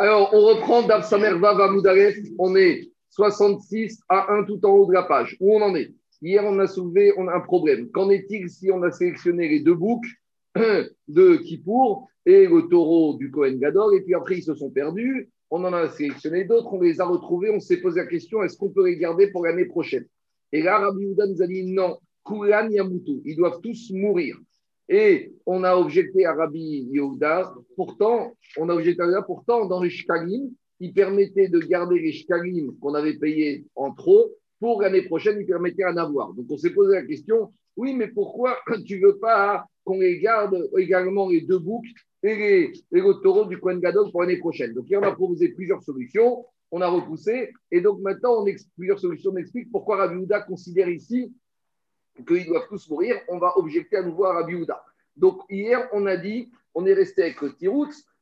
Alors, on reprend Dav Samerva Vamoudalef. On est 66 à 1 tout en haut de la page. Où on en est? Hier, on a soulevé on a un problème. Qu'en est-il si on a sélectionné les deux boucs de Kippour et le taureau du Kohen Gadol? Et puis après, ils se sont perdus on en a sélectionné d'autres, on les a retrouvés, on s'est posé la question est-ce qu'on peut les garder pour l'année prochaine? Et là, Rabbi Yehuda nous a dit non, Kulan Yamutu, ils doivent tous mourir. Et on a objecté à Rabbi Yehuda, pourtant, on a objecté à Rabbi pourtant, dans les shkalim, il permettait de garder les shkalim qu'on avait payés en trop, pour l'année prochaine, il permettait d'en avoir. Donc on s'est posé la question oui, mais pourquoi tu veux pas qu'on les garde également les deux boucs et les, les taureaux du Coin Gadol pour l'année prochaine? Donc, on a proposé plusieurs solutions, on a repoussé, et donc maintenant, on plusieurs solutions, on explique pourquoi Rabbi Houda considère ici qu'ils doivent tous mourir. On va objecter à nouveau à Rabbi. Donc, hier, on a dit, on est resté avec le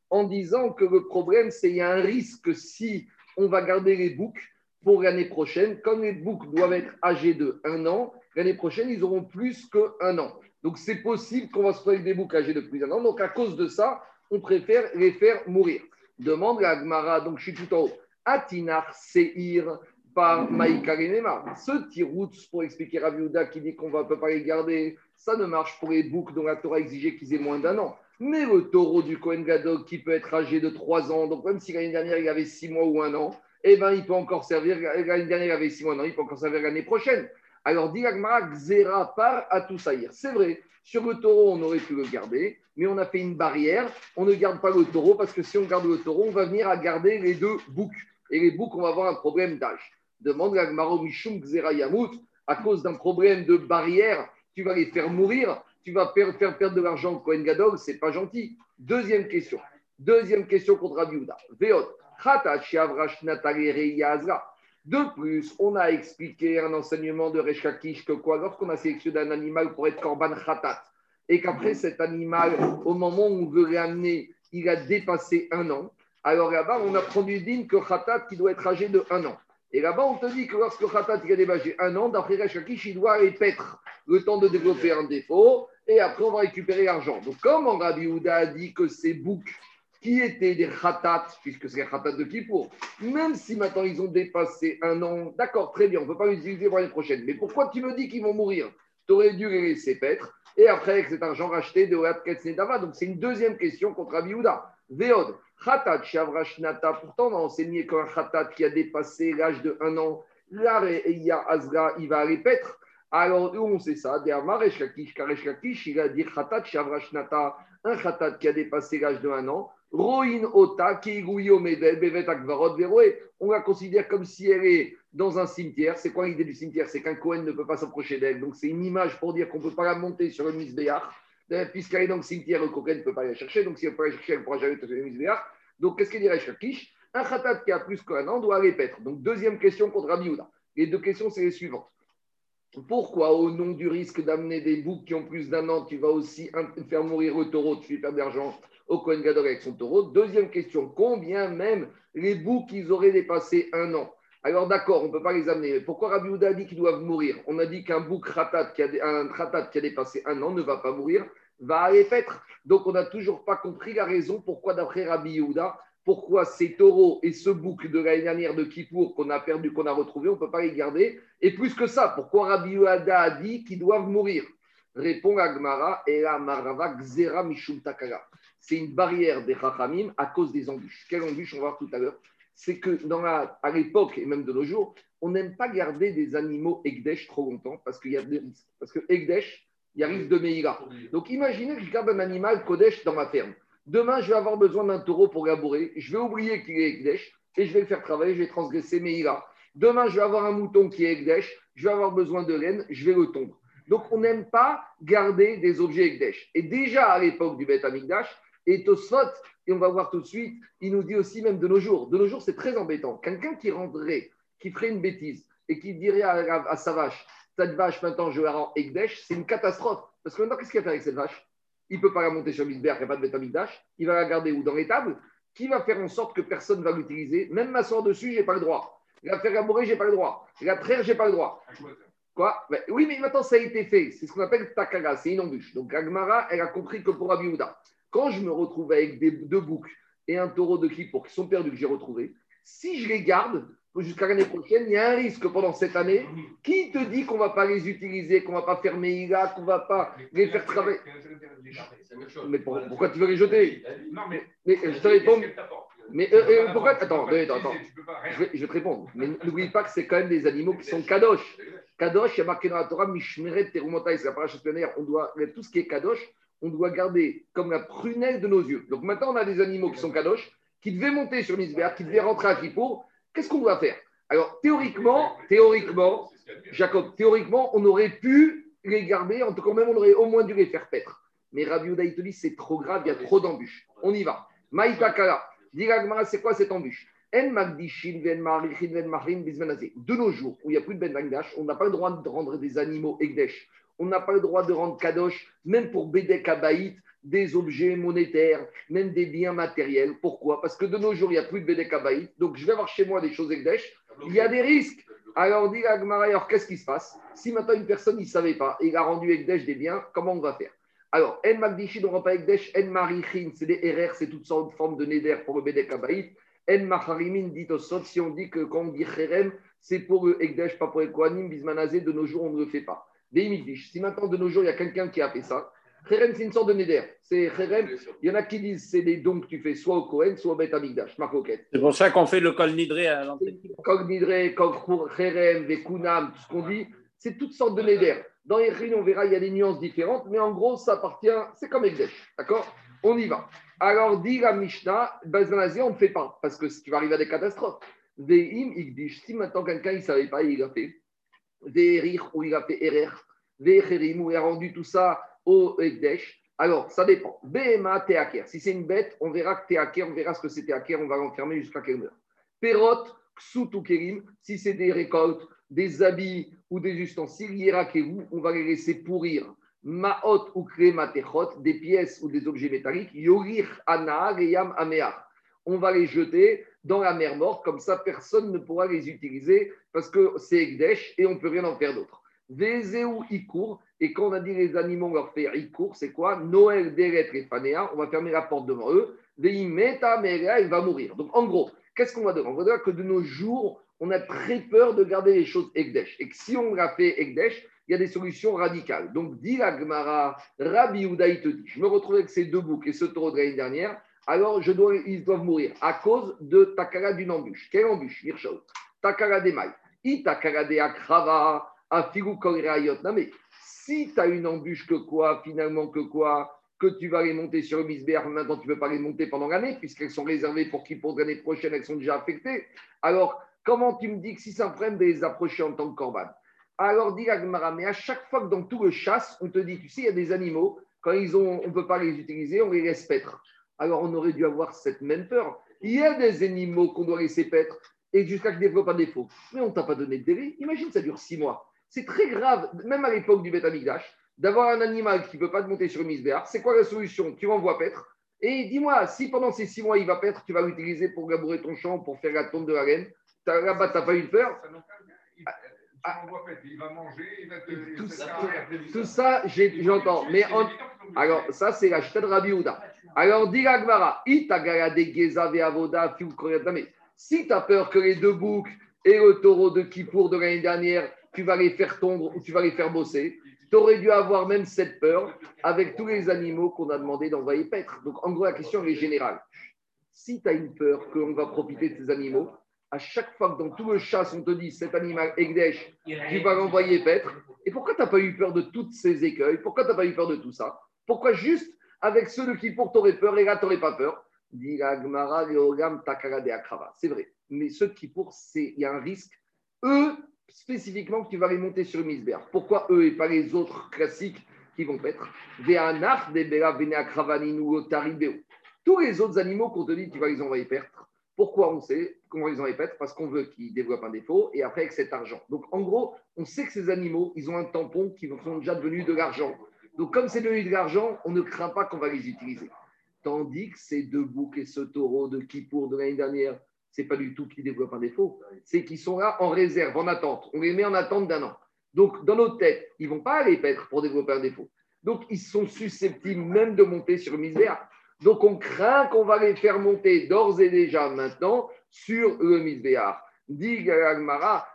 en disant que le problème, c'est qu'il y a un risque si on va garder les boucs pour l'année prochaine. Comme les boucs doivent être âgés de un an, l'année prochaine, ils auront plus qu'un an. Donc, c'est possible qu'on va se retrouver avec des boucs âgés de plus d'un an. Donc, à cause de ça, on préfère les faire mourir. Demande la Gmara, donc je suis tout en haut. Atinar Seir par Maïkarinema. Ce tirout pour expliquer à Viuda qui dit qu'on ne peut pas les garder, ça ne marche pour les boucs dont la Torah exigeait qu'ils aient moins d'un an. Mais le taureau du Kohen Gadog qui peut être âgé de trois ans, donc même si l'année dernière il avait six mois ou un an, eh ben, il peut encore servir, l'année dernière il avait six mois, non, il peut encore servir l'année prochaine. Alors, dit Xera par à tout. C'est vrai, sur le taureau, on aurait pu le garder, mais on a fait une barrière. On ne garde pas le taureau parce que si on garde le taureau, on va venir à garder les deux boucs. Et les boucs, on va avoir un problème d'âge. Demande Gagmaro Mishum Xera Yamut, à cause d'un problème de barrière, tu vas les faire mourir, tu vas faire perdre de l'argent au Kohen Gadol, c'est pas gentil. Deuxième question. Deuxième question contre Rabbi Veot. De plus, on a expliqué un enseignement de Reshakish que quoi, lorsqu'on a sélectionné un animal pour être korban khatat, et qu'après cet animal, au moment où on veut l'amener, il a dépassé un an, alors là-bas, on apprend du digne que khatat qui doit être âgé de un an. Et là-bas, on te dit que lorsque khatat a dépassé un an, d'après Reshakish, il doit paître le temps de développer un défaut, et après, on va récupérer l'argent. Donc, comme Rabbi Houda a dit que c'est bouc qui étaient des khatat, puisque c'est les khatat de Kippour, même si maintenant ils ont dépassé un an, d'accord, très bien, on ne peut pas les utiliser pour l'année prochaine, mais pourquoi tu me dis qu'ils vont mourir? Tu aurais dû les laisser paître, et après, avec cet argent racheté de Oat Ketsnedava. Donc, c'est une deuxième question contre Abiouda. Veod, khatat, shavrashnata, pourtant, on a enseigné qu'un khatat qui a dépassé l'âge de un an, là, Azra, il va paître. Alors, où on sait ça il a dit khatat, shavrashnata, un khatat qui a dépassé l'âge de un an, Roin Ota, on la considère comme si elle est dans un cimetière. C'est quoi l'idée du cimetière? C'est qu'un Cohen ne peut pas s'approcher d'elle. Donc c'est une image pour dire qu'on ne peut pas la monter sur le misbéach. Puisqu'elle est dans le cimetière, le Cohen ne peut pas la chercher. Donc si elle peut la chercher, elle ne pourra jamais sur le misbéach. Donc qu'est-ce qu'il dirait Shakish Un khatat qui a plus qu'un an doit aller paître. Donc deuxième question contre Rabbi Les deux questions, c'est les suivantes. Pourquoi, au nom du risque d'amener des boucs qui ont plus d'un an, tu vas aussi faire mourir le taureau, tu fais perdre d'argent au Kohen Gadol avec son taureau? Deuxième question, combien même les boucs ils auraient dépassé un an? Alors d'accord, on ne peut pas les amener. Pourquoi Rabbi Houda a dit qu'ils doivent mourir? On a dit qu'un bouc ratat qui, a, un ratat qui a dépassé un an ne va pas mourir, va aller paître. Donc on n'a toujours pas compris la raison pourquoi d'après Rabbi Yehuda, pourquoi ces taureaux et ce bouc de l'année dernière de Kippour qu'on a perdu, qu'on a retrouvé, on ne peut pas les garder. Et plus que ça, pourquoi Rabbi Yehuda a dit qu'ils doivent mourir? Répond Agmara, et la Marava Xera Mishum Takara c'est une barrière des Chachamim à cause des embûches. Quelle embûche on va voir tout à l'heure C'est que à l'époque et même de nos jours, on n'aime pas garder des animaux Egdesh trop longtemps parce qu'il y a des risques. Parce que il y a risque de Meïra. Donc imaginez que je garde un animal Kodesh dans ma ferme. Demain, je vais avoir besoin d'un taureau pour labourer. Je vais oublier qu'il est Egdesh et je vais le faire travailler, je vais transgresser Meïra. Demain, je vais avoir un mouton qui est Egdesh, je vais avoir besoin de laine, je vais le tondre. Donc, on n'aime pas garder des objets Egdesh. Et déjà à l'époque du Beth Amikdash, et Tosfot, et on va voir tout de suite, il nous dit aussi même de nos jours. De nos jours, c'est très embêtant. Quelqu'un qui rendrait, qui ferait une bêtise et qui dirait à, sa vache, cette vache, maintenant, je la rends Ekdesh, c'est une catastrophe. Parce que maintenant, qu'est-ce qu'il va faire avec cette vache? Il ne peut pas la monter sur Misber, il n'y a pas de Betamikdash. Il va la garder où? Dans les tables? Qui va faire en sorte que personne ne va l'utiliser? Même m'asseoir dessus, je n'ai pas le droit. La faire labourer, je n'ai pas le droit. La traire, je n'ai pas le droit. Quoi? Oui, mais maintenant, ça a été fait. C'est ce qu'on appelle takaga, c'est une embûche. Donc, Agmara, elle a compris que pour Abiouda, quand je me retrouve avec des, deux boucs et un taureau de Kippour qui sont perdus, que j'ai retrouvés, si je les garde jusqu'à l'année prochaine, il y a un risque pendant cette année. Qui te dit qu'on ne va pas les utiliser, qu'on ne va pas fermer IGA, qu'on ne va pas les faire travailler Mais pourquoi tu veux les jeter? Non, mais, je te réponds. Mais euh, euh, pourquoi Attends, attends, attends. Je vais, je vais, te répondre. Mais n'oublie pas que c'est quand même des animaux qui sont kadosh. Kadosh, il y a marqué dans la Torah, Mishmeret Terumotai, c'est la paracha on doit, tout ce qui est kadosh, on doit garder comme la prunelle de nos yeux. Donc maintenant, on a des animaux qui sont kadosh, qui devaient monter sur Misbéar, qui devaient rentrer à Kippour. Qu'est-ce qu'on doit faire? Alors, théoriquement, théoriquement, Jacob, théoriquement, on aurait pu les garder, en tout cas, même, on aurait au moins dû les faire paître. Mais Rabbi dit, c'est trop grave, il y a trop d'embûches. On y va. Maïtakala, c'est quoi cette embûche? De nos jours, où il n'y a plus de Ben on n'a pas le droit de rendre des animaux Egdesh. On n'a pas le droit de rendre Kadosh, même pour Bedek Abaït, des objets monétaires, même des biens matériels. Pourquoi? Parce que de nos jours, il n'y a plus de Bedek Abaït. Donc, je vais avoir chez moi des choses Egdesh. Il y a des risques. Alors, dit alors qu'est-ce qui se passe? Si maintenant une personne ne savait pas et il a rendu Egdesh des biens, comment on va faire? Alors, En Magdishi, on ne pas Egdesh, En Marichin, c'est des RR, c'est toutes sortes de formes de Neder pour le Bedek Abaït. En Macharimin dit au Sot, si on dit que quand on dit Cherem, c'est pour le Egdesh, pas pour les Kohanim, Bismanazé, de nos jours, on ne le fait pas. Si maintenant, de nos jours, il y a quelqu'un qui a fait ça, Cherem, c'est une sorte de Neder. C'est Cherem, il y en a qui disent c'est des dons que tu fais soit au Kohen, soit au Bet Amigdash, C'est pour ça qu'on fait le Kol Nidré à l'entrée. Kol Nidré, Kol Cherem, Vekunam, tout ce qu'on dit, c'est toutes sortes de Neder. Dans les on verra, il y a des nuances différentes, mais en gros, ça appartient, c'est comme Egdesh. D'accord? On y va. Alors, dit la Mishnah, Bazanazé, on ne fait pas, parce que tu vas arriver à des catastrophes. Ve'im, Igdish, si maintenant quelqu'un ne savait pas, il a fait. Ve'erich, ou il a fait ou il a rendu tout ça au Egdesh. Alors, ça dépend. Behema, Teaker. Si c'est une bête, on verra que Teaker, on verra ce que c'est Teaker, on va l'enfermer jusqu'à qu'elle meure. Perot, ou Kerim, si c'est des récoltes, des habits ou des ustensiles, Yerakeru, on va les laisser pourrir Maot ou Matechot, des pièces ou des objets métalliques, Yorir Ana, Yam Ameach. On va les jeter dans la mer morte, comme ça personne ne pourra les utiliser parce que c'est Egdesh et on ne peut rien en faire d'autre. Vezeu Ikour, et quand on a dit les animaux, on leur fait Ikour, c'est quoi? Noël, Deret et Fanea, on va fermer la porte devant eux. Veimeta, Mera, il va mourir. Donc en gros, qu'est-ce qu'on va dire? On va dire que de nos jours, on a très peur de garder les choses Egdesh. Et que si on l'a fait Egdesh, il y a des solutions radicales. Donc, dit la Gemara, Rabbi Udaï te dit, je me retrouve avec ces deux boucs et ce taureau de l'année dernière, alors ils doivent mourir à cause de Takara d'une embûche. Quelle embûche Mirchaud. Takara des mailles. I Takara des akrava, afigu mais si tu as une embûche que quoi, finalement que quoi que tu vas les monter sur le misbéar, maintenant tu ne peux pas les monter pendant l'année, puisqu'elles sont réservées pour qui pour l'année prochaine, elles sont déjà affectées. Alors, comment tu me dis que si ça me freine de les approcher en tant que corban? Alors, dit Agmara, mais à chaque fois que dans tout le chasse, on te dit, tu sais, il y a des animaux, quand ils ont, on ne peut pas les utiliser, on les laisse paître. Alors, on aurait dû avoir cette même peur. Il y a des animaux qu'on doit laisser paître et jusqu'à qu'ils développent un défaut. Mais on ne t'a pas donné de délai. Imagine, ça dure six mois. C'est très grave, même à l'époque du Betamigdash, d'avoir un animal qui ne peut pas te monter sur une misbéar. C'est quoi la solution? Tu l'envoies paître. Et dis-moi, si pendant ces six mois, il va paître, tu vas l'utiliser pour labourer ton champ, pour faire la tombe de la laine, là-bas, tu n'as pas eu peur? Ah. il va manger, il va te. Tout, ça, tout ça j'entends. Mais alors, ça, c'est la de Rabbi Houda. Alors, dit Gmara, si tu as peur que les deux boucs et le taureau de Kippour de l'année dernière, tu vas les faire tondre ou tu vas les faire bosser, tu aurais dû avoir même cette peur avec tous les animaux qu'on a demandé d'envoyer paître. Donc, en gros, la question est générale. Si tu as une peur qu'on va profiter de ces animaux, à chaque fois que dans tout le chasse, on te dit cet animal Egdesh, tu vas l'envoyer paître. Et pourquoi tu n'as pas eu peur de tous ces écueils? Pourquoi tu n'as pas eu peur de tout ça? Pourquoi juste avec ceux de qui pour t'aurais peur et là tu n'aurais pas peur? C'est vrai. Mais ceux qui pour, il y a un risque. Eux, spécifiquement, que tu vas les monter sur une Pourquoi eux et pas les autres classiques qui vont paître? Tous les autres animaux qu'on te dit, tu vas les envoyer paître pourquoi on sait comment ils ont répète Parce qu'on veut qu'ils développent un défaut et après avec cet argent. Donc en gros, on sait que ces animaux, ils ont un tampon qui sont déjà devenus de l'argent. Donc comme c'est devenu de l'argent, on ne craint pas qu'on va les utiliser. Tandis que ces deux boucs et ce taureau de Kippour de l'année dernière, c'est pas du tout qu'ils développent un défaut, c'est qu'ils sont là en réserve, en attente. On les met en attente d'un an. Donc dans notre tête, ils vont pas aller paître pour développer un défaut. Donc ils sont susceptibles même de monter sur une misère Donc on craint qu'on va les faire monter d'ores et déjà maintenant sur le Misbéar. Dit Gagmara,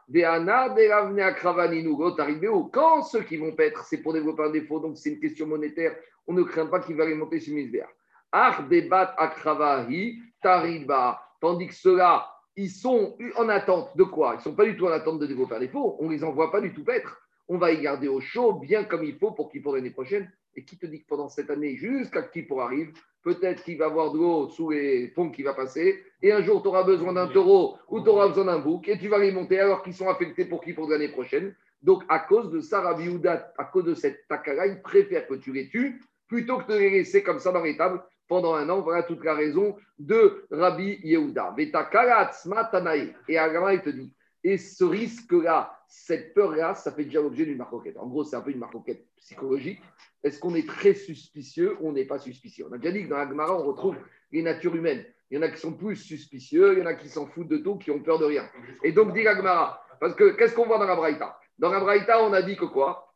quand ceux qui vont paître, c'est pour développer un défaut, donc c'est une question monétaire, on ne craint pas qu'il va les monter sur Misbéar. Ar debat akravahi tariba. Tandis que ceux-là, ils sont en attente de quoi? Ils ne sont pas du tout en attente de développer un défaut. On ne les envoie pas du tout paître. On va y garder au chaud, bien comme il faut, pour qu'ils pour l'année prochaine. Et qui te dit que pendant cette année, jusqu'à qui pour arrive, peut-être qu'il va avoir de l'eau sous les ponts qui va passer. Et un jour, tu auras besoin d'un taureau ou tu auras besoin d'un bouc et tu vas les monter alors qu'ils sont affectés pour qui pour l'année prochaine. Donc, à cause de ça, Rabbi à cause de cette takara, il préfère que tu les tues plutôt que de les laisser comme ça dans les tables pendant un an. Voilà toute la raison de Rabbi Yehuda. Et Agama, il te dit, et ce risque-là, cette peur-là, ça fait déjà l'objet d'une marcoquette. En gros, c'est un peu une marcoquette psychologique. Est-ce qu'on est très suspicieux ou on n'est pas suspicieux? On a déjà dit que dans Agmara, on retrouve les natures humaines. Il y en a qui sont plus suspicieux, il y en a qui s'en foutent de tout, qui ont peur de rien. Et donc, dit Agmara, parce que qu'est-ce qu'on voit dans la Braïta? Dans la Braïta, on a dit que quoi?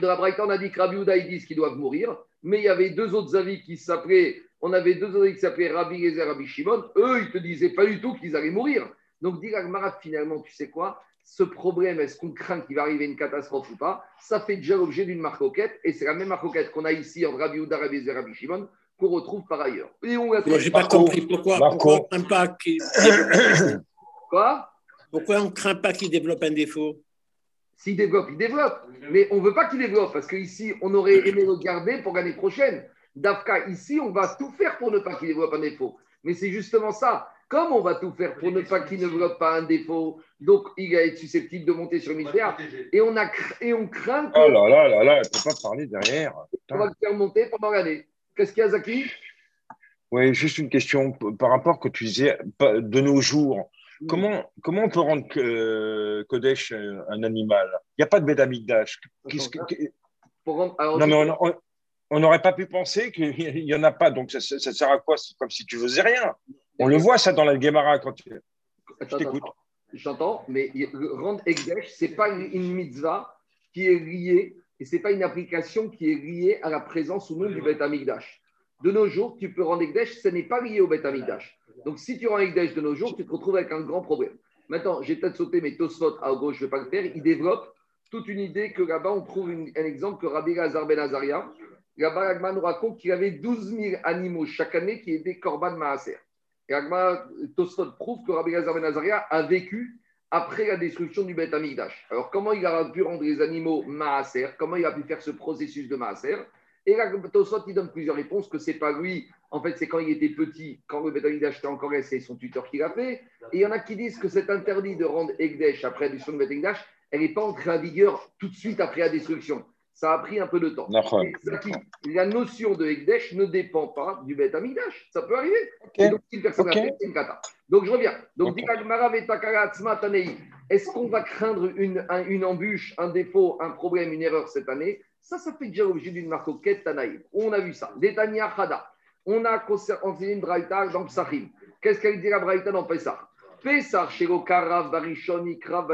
Dans la Braïta, on a dit que Rabbi Yehuda, ils qu'ils doivent mourir mais il y avait deux autres avis qui s'appelaient, on avait deux autres avis qui s'appelaient Rabbi Gezer, Rabbi Shimon. Eux, ils te disaient pas du tout qu'ils allaient mourir. Donc, dire Marat, finalement, tu sais quoi? Ce problème, est-ce qu'on craint qu'il va arriver une catastrophe ou pas? Ça fait déjà l'objet d'une marcoquette, et c'est la même marcoquette qu'on a ici en Rabbi Ouda, Rabbi Rabbi Shimon, qu'on retrouve par ailleurs. Et on n'ai pas compris pourquoi, pourquoi on ne craint pas qu'il Quoi? Pourquoi on ne craint pas qu'il développe un défaut? S'il développe, il développe. Mais on ne veut pas qu'il développe parce qu'ici, on aurait aimé le garder pour l'année prochaine. Dafka, ici, on va tout faire pour ne pas qu'il développe un défaut. Mais c'est justement ça. Comme on va tout faire pour ne pas qu'il ne développe pas un défaut, donc il va être susceptible de monter sur le misère. Et on, a, et on craint que. Oh là là là là, ne peut pas parler derrière. On va le faire monter pendant l'année. Qu'est-ce qu'il y a, Zaki? Oui, juste une question par rapport que tu disais de nos jours. Comment, comment on peut rendre Kodesh euh, un animal? Il n'y a pas de Bédamigdash. Non, mais on n'aurait pas pu penser qu'il n'y en a pas. Donc, ça, sert à quoi? C'est comme si tu faisais rien. On le voit, ça, dans la Gemara. Quand tu... Je t'écoute. J'entends, mais rendre Ekdesh, ce n'est pas une mitzvah qui est liée, et ce n'est pas une application qui est liée à la présence ou non du Beth De nos jours, tu peux rendre Ekdesh, ce n'est pas lié au Beth donc, si tu rends Ekdesh de nos jours, tu te retrouves avec un grand problème. Maintenant, j'ai peut-être sauté mes Tosfot à gauche, je ne vais pas le faire. Il développe toute une idée que là-bas, on trouve un exemple que Rabbi Lazar Ben Azaria, là-bas, nous raconte qu'il avait 12 000 animaux chaque année qui étaient Korban Maaser. Agma, Tosfot prouve que Rabbi Lazar Ben Azaria a vécu après la destruction du Beth Amigdash. Alors, comment il a pu rendre les animaux Maaser? Comment il a pu faire ce processus de Maaser? Et là, Tosot, il donne plusieurs réponses, que c'est pas lui, en fait, c'est quand il était petit, quand le Betamidash était encore c'est son tuteur qui l'a fait. Et il y en a qui disent que c'est interdit de rendre Egdesh après la destruction du Betamidash, elle n'est pas entrée en vigueur tout de suite après la destruction. Ça a pris un peu de temps. La notion de Egdesh ne dépend pas du Bet Ça peut arriver. donc, si personne okay. c'est une kata. Donc, je reviens. Donc, est-ce qu'on va craindre une, une embûche, un défaut, un problème, une erreur cette année? Ça, ça fait déjà l'objet d'une marque Tanaïm. On a vu ça. Détania Khada. On a enseigné une braïta dans Psachim. Qu'est-ce qu'elle dit la braïta dans Pessah? Pessah, chez Karav, Barishon, Ikrav.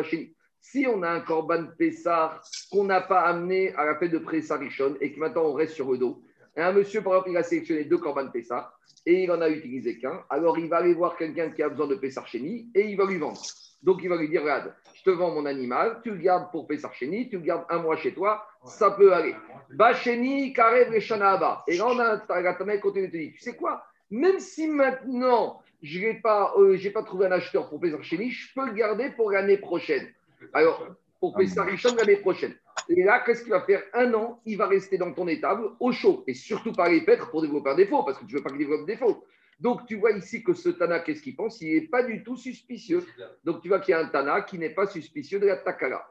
Si on a un korban Pessah qu'on n'a pas amené à la fête de Pessah Rishon et que maintenant on reste sur le dos, et un monsieur, par exemple, il a sélectionné deux korban Pessah et il en a utilisé qu'un, alors il va aller voir quelqu'un qui a besoin de Pessah Chéni et il va lui vendre. Donc il va lui dire Regarde, je te vends mon animal, tu le gardes pour Chéni, tu le gardes un mois chez toi, ça peut aller. Bacheni, Karev, Shana Et là, on a la côté de Tu sais quoi Même si maintenant, je n'ai pas, euh, pas trouvé un acheteur pour Chéni, je peux le garder pour l'année prochaine. Alors, pour Pessah Richon l'année prochaine. Et là, qu'est-ce qu'il va faire Un an, il va rester dans ton étable au chaud. Et surtout pas les pour développer un défaut, parce que tu ne veux pas qu'il développe un défaut. Donc, tu vois ici que ce Tana, qu'est-ce qu'il pense? Il n'est pas du tout suspicieux. Donc, tu vois qu'il y a un Tana qui n'est pas suspicieux de la Takala.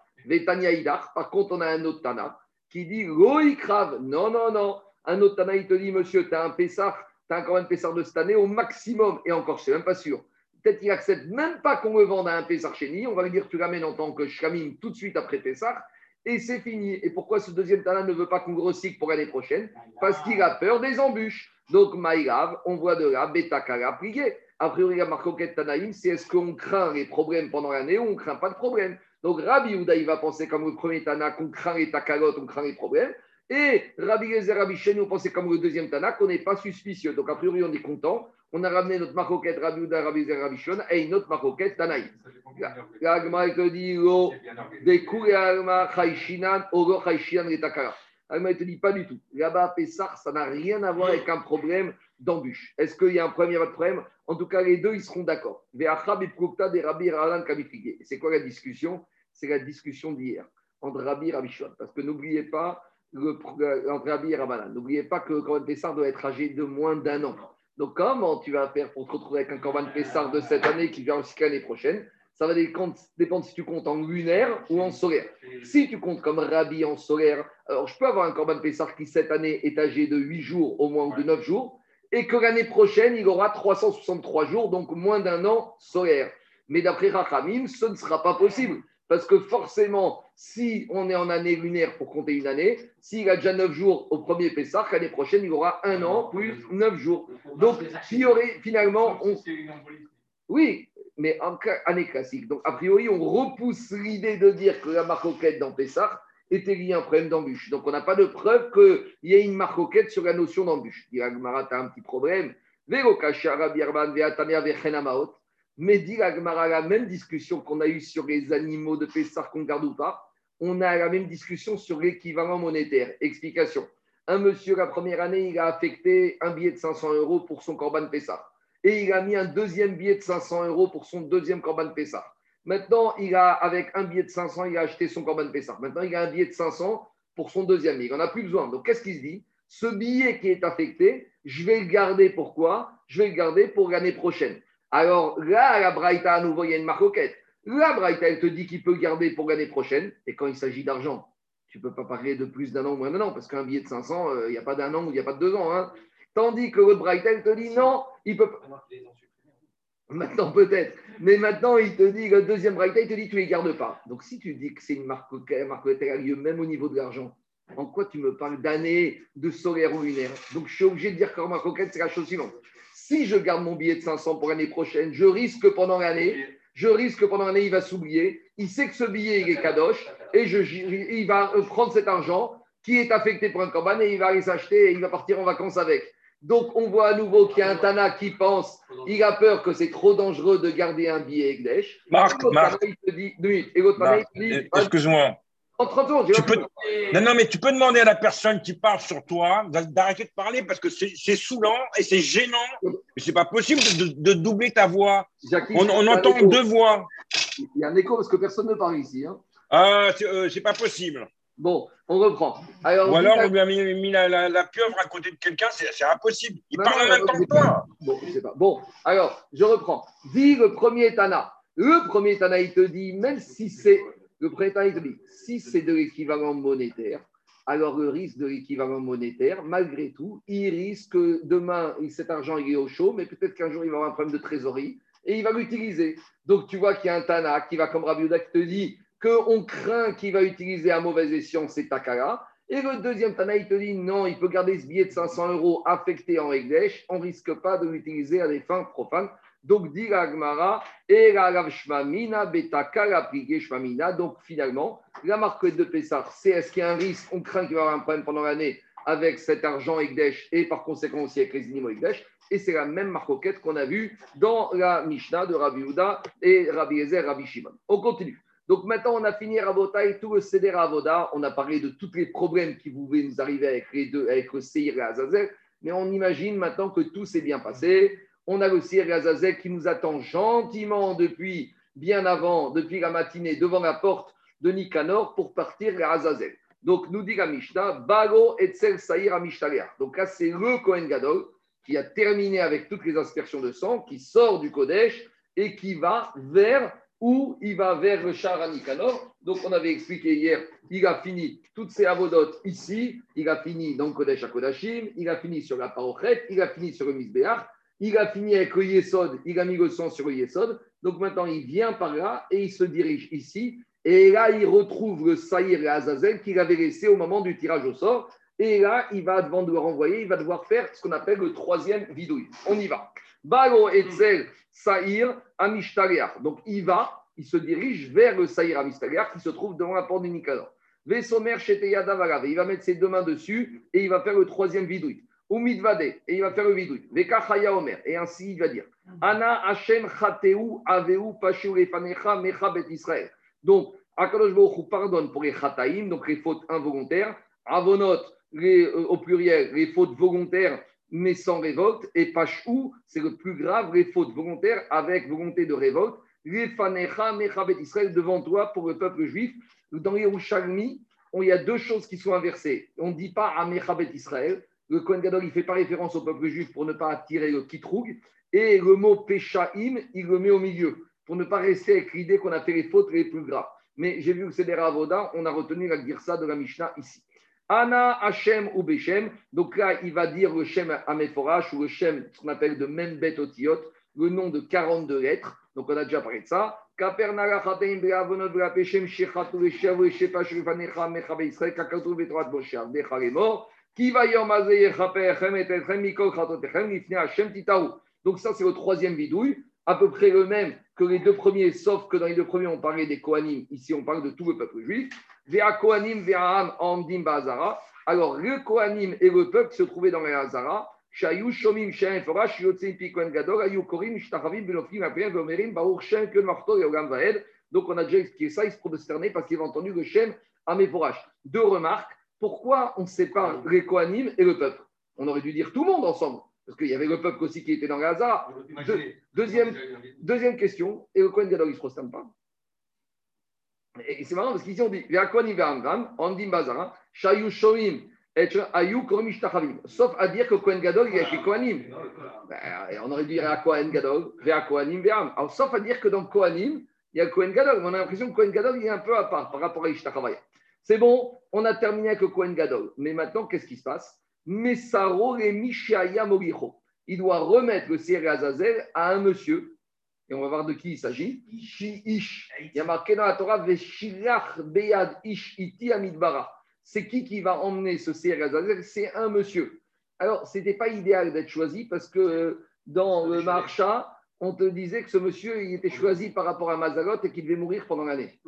Tanya Idar, par contre, on a un autre Tana qui dit Loïkrave. Non, non, non. Un autre Tana, il te dit Monsieur, tu as un Pessar, tu as encore un Pessar de cette année au maximum. Et encore, je ne suis même pas sûr. Peut-être qu'il n'accepte même pas qu'on le vende à un Pessar chéni. On va lui dire Tu l'amènes en tant que Shkamim tout de suite après Pessar. Et c'est fini. Et pourquoi ce deuxième Tana ne veut pas qu'on grossisse pour l'année prochaine? Parce qu'il a peur des embûches. Donc, Maïrav, on voit de là, Betakara plié. A priori, la marcoquette Tanaïm, c'est est-ce qu'on craint les problèmes pendant l'année ou on ne craint pas de problème? Donc Rabbi Houda, il va penser comme le premier Tana qu'on craint les takalotes, on craint les problèmes. Et Rabbi Gezer, Rabbi Sheni, on pensait comme le deuxième Tana qu'on n'est pas suspicieux. Donc, a priori, on est content. On a ramené notre maroquette Rabbi Uda, Rabbi et une autre maroquette Tanaï. L'agma, te dit, oh, des Alma, Chaïchinan, Oro, Chaïchinan, et Takara. L'agma, te dit pas du tout. Là-bas, Pessah, ça n'a rien à voir avec un problème d'embûche. Est-ce qu'il y a un de problème? En tout cas, les deux, ils seront d'accord. Ve'achab et Prukta des Rabbi Ralan C'est quoi la discussion? C'est la discussion d'hier entre Rabbi et Rabbi. Parce que n'oubliez pas, le, entre Rabbi et Rabbanan, n'oubliez pas que Corban Pessar doit être âgé de moins d'un an. Donc, comment tu vas faire pour te retrouver avec un Corban Pessar de cette année qui vient aussi l'année prochaine? Ça va dépendre si tu comptes en lunaire ou en solaire. Si tu comptes comme Rabbi en solaire, alors je peux avoir un Corban Pessar qui cette année est âgé de 8 jours au moins ou de 9 jours et que l'année prochaine, il aura 363 jours, donc moins d'un an solaire. Mais d'après Rachamim, ce ne sera pas possible. Parce que forcément, si on est en année lunaire pour compter une année, s'il a déjà 9 jours au premier Pessah, l'année prochaine, il aura un an plus 9 jours. Donc, y aurait finalement. On... Oui, mais en année classique. Donc, a priori, on repousse l'idée de dire que la marcoquette dans Pessah était liée à un problème d'embûche. Donc, on n'a pas de preuve qu'il y ait une marcoquette sur la notion d'embûche. Il y a un petit problème. Mais dit la même discussion qu'on a eue sur les animaux de Pessar qu'on garde ou pas, on a la même discussion sur l'équivalent monétaire. Explication. Un monsieur, la première année, il a affecté un billet de 500 euros pour son Corban Pessar. Et il a mis un deuxième billet de 500 euros pour son deuxième Corban Pessar. Maintenant, il a, avec un billet de 500, il a acheté son Corban Pessar. Maintenant, il a un billet de 500 pour son deuxième. Il n'en a plus besoin. Donc, qu'est-ce qu'il se dit? Ce billet qui est affecté, je vais le garder. Pourquoi? Je vais le garder pour l'année prochaine. Alors là, la Braïta, à nouveau, il y a une marcoquette. La Braïta, elle te dit qu'il peut garder pour l'année prochaine. Et quand il s'agit d'argent, tu ne peux pas parler de plus d'un an ou moins d'un an, parce qu'un billet de 500, euh, il n'y a pas d'un an ou il n'y a pas de deux ans. Hein. Tandis que l'autre Braïta, elle te dit non, il peut pas. Maintenant, peut-être. Mais maintenant, il te dit, le deuxième Braïta, il te dit, tu ne les gardes pas. Donc, si tu dis que c'est une marcoquette, qui a lieu même au niveau de l'argent, en quoi tu me parles d'années de solaire ou lunaire? Donc, je suis obligé de dire que marcoquette, c'est la chose suivante si je garde mon billet de 500 pour l'année prochaine, je risque pendant l'année, je risque pendant l'année, il va s'oublier. Il sait que ce billet, il est kadosh, et je, il va euh, prendre cet argent qui est affecté pour un corban et il va aller s'acheter et il va partir en vacances avec. Donc, on voit à nouveau qu'il y a un Tana qui pense, il a peur que c'est trop dangereux de garder un billet Egdesh. Marc, Marc. Excuse-moi. Tu peux... Non, non, mais tu peux demander à la personne qui parle sur toi d'arrêter de parler parce que c'est saoulant et c'est gênant. C'est pas possible de, doubler ta voix. on, entend deux voix. Il y a un écho parce que personne ne parle ici. Hein. Ah, euh, c'est pas possible. Bon, on reprend. Alors, Ou alors on lui a mis, la, pieuvre à côté de quelqu'un, c'est impossible. Il parle en même temps que toi. Bon, pas. bon, alors, je reprends. Dis le premier Tana. Le premier Tana, il te dit, même si c'est le prêteur, il dit, si c'est de l'équivalent monétaire, alors le risque de l'équivalent monétaire, malgré tout, il risque que demain, cet argent il est au chaud, mais peut-être qu'un jour il va avoir un problème de trésorerie et il va l'utiliser. Donc tu vois qu'il y a un Tana qui va comme Rabbi qui te dit qu'on craint qu'il va utiliser à mauvaise escient ces Takara. Et le deuxième Tana, il te dit non, il peut garder ce billet de 500 euros affecté en Egdesh, on ne risque pas de l'utiliser à des fins profanes. Donc, dit la et la Shmamina, Betaka, Shmamina. Donc, finalement, la marque de Pessar, c'est est-ce qu'il y a un risque On craint qu'il va y avoir un problème pendant l'année avec cet argent Egdesh et par conséquent aussi avec les animaux Egdesh. Et c'est la même marcoquette qu'on a vue dans la Mishnah de Rabbi Houda et Rabbi Ezer, Rabbi Shimon. On continue. Donc maintenant, on a fini et tout le Seder Avoda. On a parlé de tous les problèmes qui pouvaient nous arriver avec les deux, avec le Seir et Azazel. Mais on imagine maintenant que tout s'est bien passé on a le Sir qui nous attend gentiment depuis bien avant, depuis la matinée, devant la porte de Nicanor pour partir à Azazel. Donc, nous dit la Mishnah, Bago Etzel Saïr Donc là, c'est le Kohen Gadol qui a terminé avec toutes les aspersions de sang, qui sort du Kodesh et qui va vers où il va vers le char à Nicanor. Donc, on avait expliqué hier, il a fini toutes ses avodotes ici, il a fini dans le Kodesh à Kodashim, il a fini sur la Parochet, il a fini sur le Misbéach, il a fini avec le Yesod, il a mis le sang sur le Yesod. Donc maintenant, il vient par là et il se dirige ici. Et là, il retrouve le Saïr et Azazel qu'il avait laissé au moment du tirage au sort. Et là, il va, devant de le renvoyer, il va devoir faire ce qu'on appelle le troisième vidouille. On y va. Balo Etzel Saïr Amishtariach. Donc il va, il se dirige vers le Saïr Amishtariach qui se trouve devant la porte du Nicanor. Vesomer Sheteyadavala. Il va mettre ses deux mains dessus et il va faire le troisième vidouille. Umidvade, et il va faire le vidouille. Vekachaya Omer. Et ainsi, il va dire Ana Hashem Chateu Aveu Pashu Lefanecha Mecha Bet Israël. Donc, Akadosh Baruch pardonne pour les Chataim, donc les fautes involontaires. Avonot, les, euh, au pluriel, les fautes volontaires mais sans révolte. Et Pashou, c'est le plus grave, les fautes volontaires avec volonté de révolte. Les Fanecha Mecha Bet Israël devant toi pour le peuple juif. Dans Yerushalmi, il y a deux choses qui sont inversées. On ne dit pas à Mecha Bet Israël le Kohen Gadol, il ne fait pas référence au peuple juif pour ne pas attirer le kitroug. Et le mot Peshaim, il le met au milieu, pour ne pas rester avec l'idée qu'on a fait les fautes les plus graves. Mais j'ai vu que c'est des Ravoda, on a retenu la girsa de la Mishnah ici. Ana Hashem ou Beshem. Donc là, il va dire le Shem Ameforash ou le Shem, ce qu'on appelle de Membet Otiot, le nom de 42 lettres. Donc on a déjà parlé de ça. Donc ça, c'est le troisième bidouille, à peu près le même que les deux premiers, sauf que dans les deux premiers, on parlait des Kohanim. Ici, on parle de tout le peuple juif. Vea Kohanim, Vea Amdim Bazara. Alors, le Kohanim et le peuple se trouvaient dans les Hazara. Shayu Shomim Shem Forash Yotzei Pikwen Gadol Ayu Korim Shtachavim Benofim Apien Veomerim Baruch Shem Ken Martor Yogam Vaed. Donc, on a déjà expliqué ça. Ils se prosternaient parce qu'ils avaient entendu le Shem Ameforash. Deux remarques. Pourquoi on sépare les Kohanim et le peuple? On aurait dû dire tout le monde ensemble, parce qu'il y avait le peuple aussi qui était dans Gaza. deuxième, deuxième question, et le Kohen Gadol, il ne se prosterne pas? Et c'est marrant, parce qu'ici on dit Sauf à dire que Kohen Gadol, il y a écrit Kohanim. Ben, on aurait dû dire Kohen Gadol, Kohanim, Sauf à dire que dans Kohanim, il y a Kohen Gadol. On a l'impression que Kohen Gadol, il est un peu à part par rapport à Ishtachavaya. C'est bon, on a terminé avec le Kohen Gadol. Mais maintenant, qu'est-ce qui se passe? Mesaro Il doit remettre le Sierra Azazel à un monsieur. Et on va voir de qui il s'agit. Ish. Il y a marqué dans la Torah Beyad Ish Iti Amidbara. C'est qui qui va emmener ce Sierra Azazel? C'est un monsieur. Alors, ce n'était pas idéal d'être choisi parce que dans le Marcha, on te disait que ce monsieur, il était choisi par rapport à Mazalot et qu'il devait mourir pendant l'année.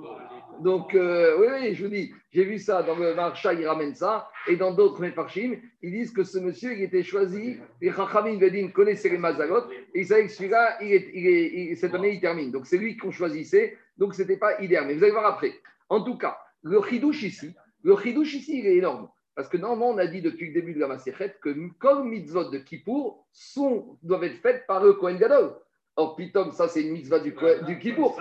Donc, euh, oui, oui, je vous dis, j'ai vu ça dans le Marcha, il ramène ça, et dans d'autres Mefarchim, ils disent que ce monsieur, il était choisi, les Chachamim Vedin connaissaient les Mazalot, et ils savaient que celui-là, il est, cette année, il termine. Donc, c'est lui qu'on choisissait, donc ce n'était pas idéal. Mais vous allez voir après. En tout cas, le Chidouche ici, le Chidouche ici, il est énorme. Parce que normalement, on a dit depuis le début de la Maserhet que comme mitzvot de Kippour sont, doivent être faites par le Kohen Gadol. Or, Pitom, ça, c'est une mitzvah du, du Kippour.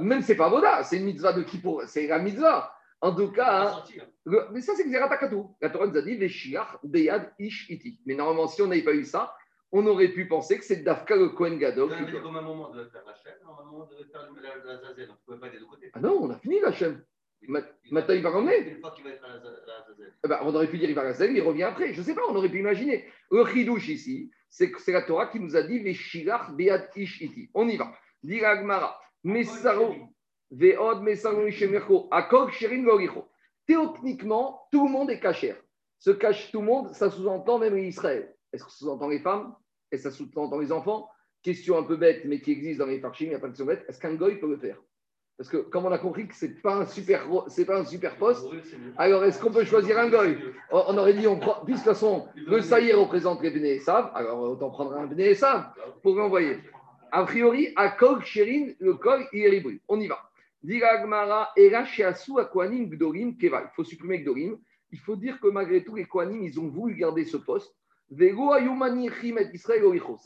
Même c'est pas Voda, c'est une mitzvah de Kippour, c'est la mitzvah. En tout cas, hein, mais ça, c'est Xeratakatu. La Torah nous a dit Veshiach Beyad Ish Iti. Mais normalement, si on n'avait pas eu ça, on aurait pu penser que c'est Dafka le Kohen Gadol. Comme un moment de faire la chaîne, un moment de faire la Zazel. On ne pouvait pas des deux côtés. Ah non, on a fini la chaîne. Maintenant, il va ramener. Une fois qu'il va être à la eh ben, on aurait pu dire il va à il revient après. Je ne sais pas, on aurait pu imaginer. Le chidouche ici, c'est la Torah qui nous a dit Veshilach Beat Ish Iti. On y va. Diragmara. Mesaro. Veod Mesaro Ishemerko. Akog Shirin Goricho. Théoriquement, tout le monde est cachère. Se cache tout le monde, ça sous-entend même Israël. Est-ce que ça sous-entend les femmes? Est-ce que ça sous-entend les enfants? Question un peu bête, mais qui existe dans les farchim, il n'y a pas de bête. Est-ce qu'un goy peut le faire? Parce que comme on a compris que ce n'est pas, un super, pas un super poste, alors est-ce qu'on peut choisir un goy On aurait dit, on prend, de toute façon, le saïr représente les Bnei alors autant prendre un Bnei pour l'envoyer. A priori, à Kog Sherin, le Kog, il est On y va. Diragmara, Akwanim, Gdorim, Keva. Il faut supprimer Gdorim. Il faut dire que malgré tout, les Kohanim, ils ont voulu garder ce poste. Ça,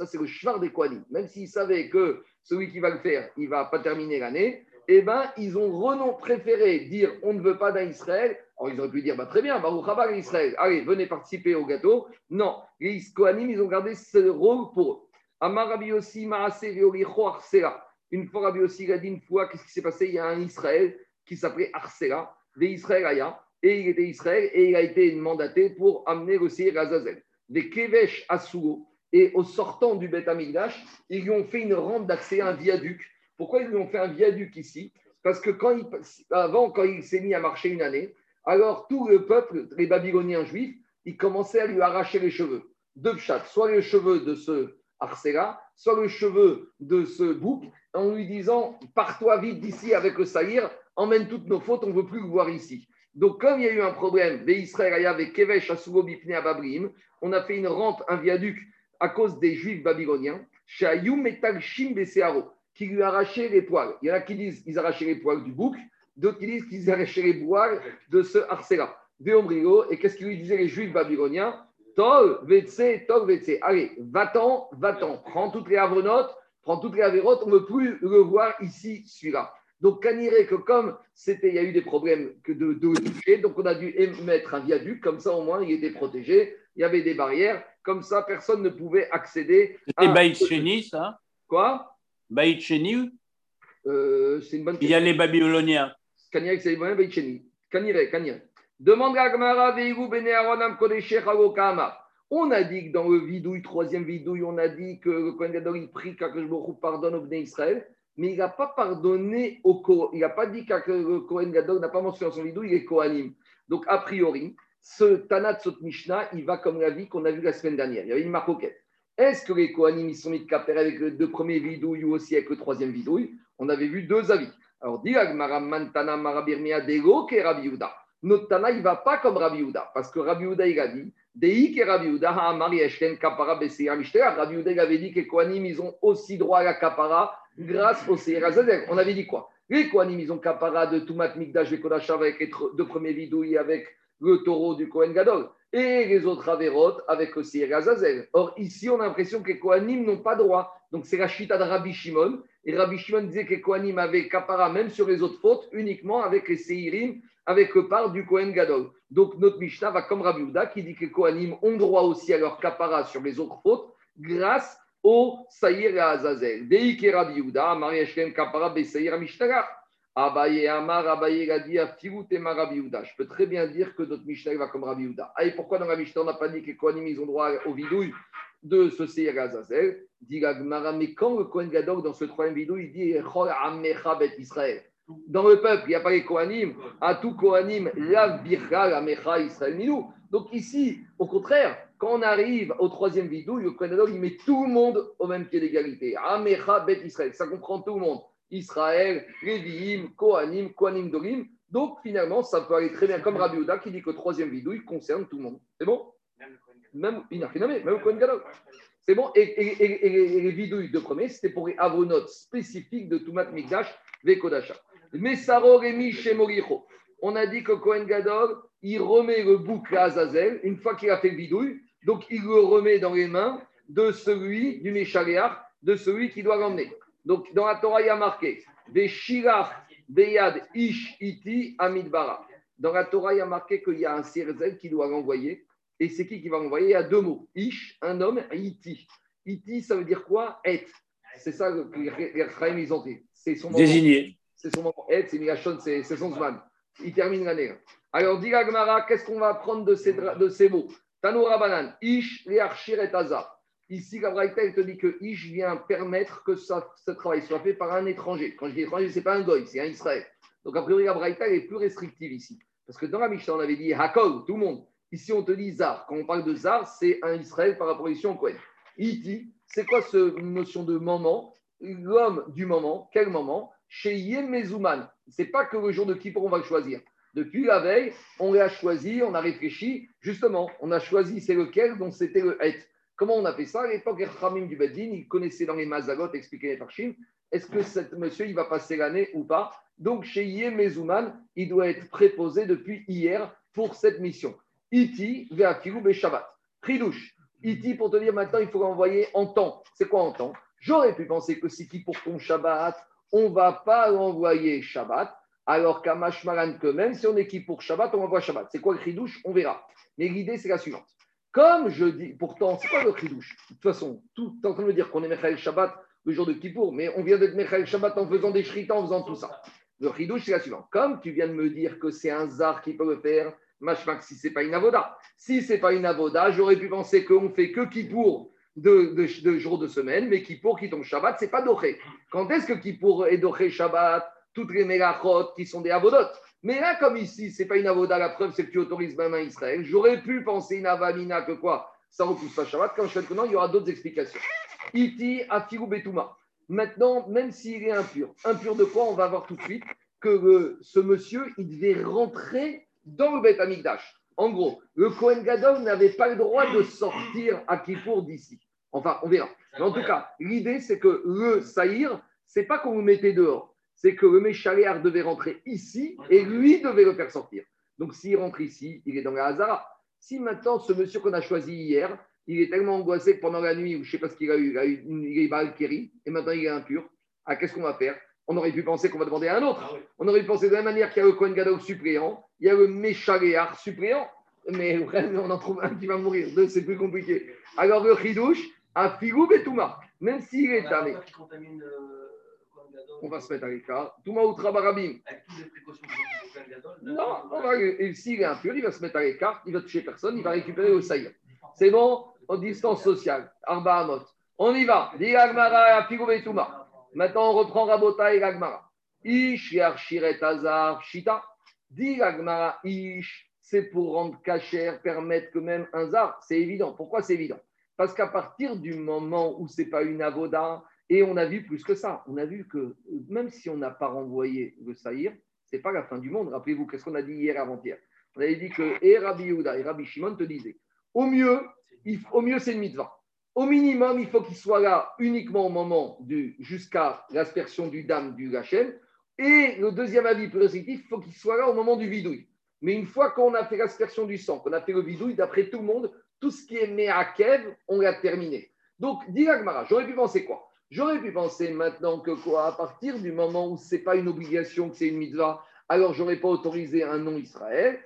c'est le cheval des Kohanim. Même s'ils savaient que celui qui va le faire, il ne va pas terminer l'année, eh ben, ils ont renom préféré dire on ne veut pas d'un Israël. Alors, ils auraient pu dire bah, très bien, Baruch Haba Israël, allez, venez participer au gâteau. Non, les Kohanim, ils ont gardé ce rôle pour eux. Amar Rabbi Yossi Une fois, Rabbi Yossi a dit une fois, qu'est-ce qui s'est passé? Il y a un Israël qui s'appelait Arsela, des Israël Aya, et il était Israël, et il a été mandaté pour amener aussi Razazel. Des Kevesh Asugo, et au sortant du Beth ils lui ont fait une rampe d'accès, un viaduc pourquoi ils lui ont fait un viaduc ici? Parce que quand il, avant, quand il s'est mis à marcher une année, alors tout le peuple, les Babyloniens juifs, ils commençaient à lui arracher les cheveux. Deux chats, soit les cheveux de ce Arsela, soit les cheveux de ce bouc, en lui disant Pars-toi vite d'ici avec le saïr, emmène toutes nos fautes, on ne veut plus le voir ici. Donc, comme il y a eu un problème, Israël avec Kevesh Ababrim, on a fait une rente, un viaduc à cause des juifs babyloniens, qui lui arrachaient les poils. Il y en a qui disent qu'ils arrachaient les poils du bouc, d'autres qui disent qu'ils arrachaient les poils de ce harcela. Et qu'est-ce qu'ils lui disaient les juifs babyloniens? Tol, vetse, tol, vetse. Allez, va-t'en, va-t'en. Prends toutes les avonotes, prends toutes les avérotes, on ne veut plus le voir ici, celui-là. Donc, Caniré, que comme c'était, il y a eu des problèmes que de, de donc on a dû mettre un viaduc, comme ça au moins il était protégé, il y avait des barrières, comme ça personne ne pouvait accéder. C'était Baït ça Quoi? Baït euh, C'est une bonne. Il y a les Babyloniens. Caniré, c'est les Babyloniens, Baït Caniré, Caniré. Demande à Gmara, on a dit que dans le vidouille, troisième vidouille, on a dit que le Kohen Gadol, il prie qu'Akash pardonne au Bnei Israël mais il n'a pas pardonné au Kohen. Il n'a pas dit que le Kohen Gadol n'a pas mentionné dans son vidéo, il est Kohanim. Donc, a priori, ce Tanat Sot Mishnah, il va comme la vie qu'on a vu la semaine dernière. Il y avait une marcoquette. Est-ce que les Kohanim, sont mis de caper avec les deux premiers vidouilles ou aussi avec le troisième vidouille? On avait vu deux avis. Alors, Mantana Marabirmia Dego que Rabbi Yuda. Notre Tana, il ne va pas comme Rabbi Yuda, parce que Rabbi Yuda, il a dit Dei que Rabbi Yuda, Ha'amari Eshken Kapara Rabbi Yuda, il avait dit que les Kohanim, ils ont aussi droit à la Kapara grâce au Seir On avait dit quoi? Les Kohanim, ils ont capara de Tumat Mikdash et Kodasha avec les deux premiers vidouilles avec le taureau du Kohen Gadol. Et les autres Averot avec le Seir Azazel. Or, ici, on a l'impression que les Kohanim n'ont pas droit. Donc, c'est la chita de Rabbi Shimon. Et Rabbi Shimon disait que les Kohanim avaient capara même sur les autres fautes, uniquement avec les Seirim, avec le part du Kohen Gadol. Donc, notre Mishnah va comme Rabbi Uda qui dit que les Kohanim ont droit aussi à leur capara sur les autres fautes grâce au Saïr Azazel. Deike Rabbi Hashem Kapara Besaïr Amishtara. Abaye Amar, Abaye. Je peux très bien dire que notre Mishnah va comme Rabbi Yehuda. Ah, et pourquoi dans la Mishnah, on n'a pas dit que les Kohanim, ils ont droit au vidouille de ce Seir Azazel? Dit Gmara, mais quand le Kohen Gadol, dans ce troisième vidouille, il dit Chol Amecha Israël. Dans le peuple, il n'y a pas les Kohanim. À tout Kohanim, la Bircha, Amecha Israël Minou. Donc ici, au contraire, quand on arrive au troisième vidou, le Kohen il met tout le monde au même pied d'égalité. Amecha bet Israël, ça comprend tout le monde. Israël, Lévi'im, Kohanim, Kohanim Dorim. Donc finalement, ça peut aller très bien comme Rabbi Ouda qui dit que le troisième vidou, il concerne tout le monde. C'est bon? Même même le Kohen Gadol. C'est bon Et, les vidouilles de premier, c'était pour les avonotes spécifiques de Tumat Mikdash, Vekodasha. Mesaro Remi Shemoricho. On a dit que Kohen Gadol, il remet le bouc à Azazel une fois qu'il a fait le bidouille. Donc, il le remet dans les mains de celui, du Méchaléar, de celui qui doit l'emmener. Donc, dans la Torah, il y a marqué des Shirach, Beyad, Ish, Iti, Amidbara. Dans la Torah, il y a marqué qu'il y a un Sirzel qui doit l'envoyer. Et c'est qui qui va l'envoyer Il y a deux mots Ish, un homme, et Iti. Iti, ça veut dire quoi? Et. C'est ça que les Chaim, ils ont dit. C'est son Désigné. C'est son moment. Et, c'est Migashon, c'est son Zman. Il termine l'année. Alors, dit Gmara, qu'est-ce qu'on va apprendre de ces, de ces mots? Tanoura Banan, Ish, et Taza. Ici, Gabriel te dit que Ish vient permettre que ça, ce travail soit fait par un étranger. Quand je dis étranger, ce n'est pas un goy, c'est un Israël. Donc, a priori, Gabriel est plus restrictif ici. Parce que dans la Mishnah, on avait dit Hakol, tout le monde. Ici, on te dit Zar. Quand on parle de Zar, c'est un Israël par ici au Kohen. Iti, c'est quoi cette notion de moment? L'homme du moment, quel moment? Chez Yem Mezouman. Ce n'est pas que le jour de Kippour, on va le choisir. Depuis la veille, on l'a choisi, on a réfléchi. Justement, on a choisi c'est lequel, dont c'était le het. Comment on a fait ça? À l'époque, Khamim du Bedin, il connaissait dans les Mazagot, expliquait les Farshim, est-ce que cet monsieur, il va passer l'année ou pas? Donc, chez Yem Mezouman, il doit être préposé depuis hier pour cette mission. Iti, Ve'afilu, Shabbat. Pridouche. Iti, pour te dire maintenant, il faut l'envoyer en temps. C'est quoi en temps? J'aurais pu penser que si qui pour ton Shabbat, on ne va pas l'envoyer Shabbat, alors qu'à Mashmaran, que même si on équipe pour Shabbat, on envoie Shabbat. C'est quoi le On verra. Mais l'idée, c'est la suivante. Comme je dis, pourtant, c'est quoi le chidouche De toute façon, tout est en train de me dire qu'on est Mechael Shabbat le jour de Kippour, mais on vient d'être Mechael Shabbat en faisant des shritas, en faisant tout ça. Le chidouche, c'est la suivante. Comme tu viens de me dire que c'est un zar qui peut le faire, Mashmak, si c'est pas une avoda. Si c'est pas une avoda, j'aurais pu penser qu'on fait que Kippour de, de, de jours de semaine, mais Kippour qui tombe Shabbat, c'est pas Doché. Quand est-ce que Kippour est Doché Shabbat? Toutes les mélachot qui sont des avodotes. Mais là, comme ici, ce n'est pas une avoda, la preuve, c'est que tu autorises même à Israël. J'aurais pu penser une avamina que quoi? Ça repousse pas Shabbat. Quand je fais le il y aura d'autres explications. Iti afiru betuma. Maintenant, même s'il est impur, impur de quoi? On va voir tout de suite que ce monsieur, il devait rentrer dans le Beth Amikdash. En gros, le Kohen Gadol n'avait pas le droit de sortir à Kippour d'ici. Enfin, on verra. Mais en tout cas, l'idée, c'est que le Saïr, c'est pas qu'on le mettait dehors, c'est que le Méchaléar devait rentrer ici et lui devait le faire sortir. Donc, s'il rentre ici, il est dans la Hazara. Si maintenant, ce monsieur qu'on a choisi hier, il est tellement angoissé que pendant la nuit, ou je ne sais pas ce qu'il a eu, il a eu une, il est Balkéri, et maintenant il est impur, ah, qu'est-ce qu'on va faire? On aurait pu penser qu'on va demander à un autre. On aurait pu penser de la même manière qu'il y a le Kohen Gadol suppléant, il y a le Méchaléar suppléant, mais on en trouve un qui va mourir. Deux, c'est plus compliqué. Alors, le Chidouche, à Figoub et Touma, même s'il est tamé. On va se mettre à l'écart. Touma ou Trabarabim. Avec toutes les précautions Non, on va, et s'il est impur, il va se mettre à l'écart, il va toucher personne, il va récupérer au saïr. C'est bon, en distance sociale. Arba Amot. On y va. Touma. Maintenant, on reprend Rabota et Gagmara. Ish, Yarshiret Azar, Shita. Diagmara, Ish, c'est pour rendre cachère, permettre que même un zar, c'est évident. Pourquoi c'est évident? Parce qu'à partir du moment où c'est pas une avoda, et on a vu plus que ça, on a vu que même si on n'a pas renvoyé le saïr, c'est pas la fin du monde. Rappelez-vous, qu'est-ce qu'on a dit hier avant-hier? On avait dit que et Rabbi Yehuda et Rabbi Shimon te disaient, au mieux, au mieux c'est une mitzvah. Au minimum, il faut qu'il soit là uniquement au moment du jusqu'à l'aspersion du dame du Gachem. Et le deuxième avis restrictif, il faut qu'il soit là au moment du vidouille. Mais une fois qu'on a fait l'aspersion du sang, qu'on a fait le vidouille, d'après tout le monde, tout ce qui est Meakev, on l'a terminé. Donc, dit j'aurais pu penser quoi? J'aurais pu penser maintenant que quoi À partir du moment où ce n'est pas une obligation, que c'est une mitzvah, alors j'aurais pas autorisé un nom Israël.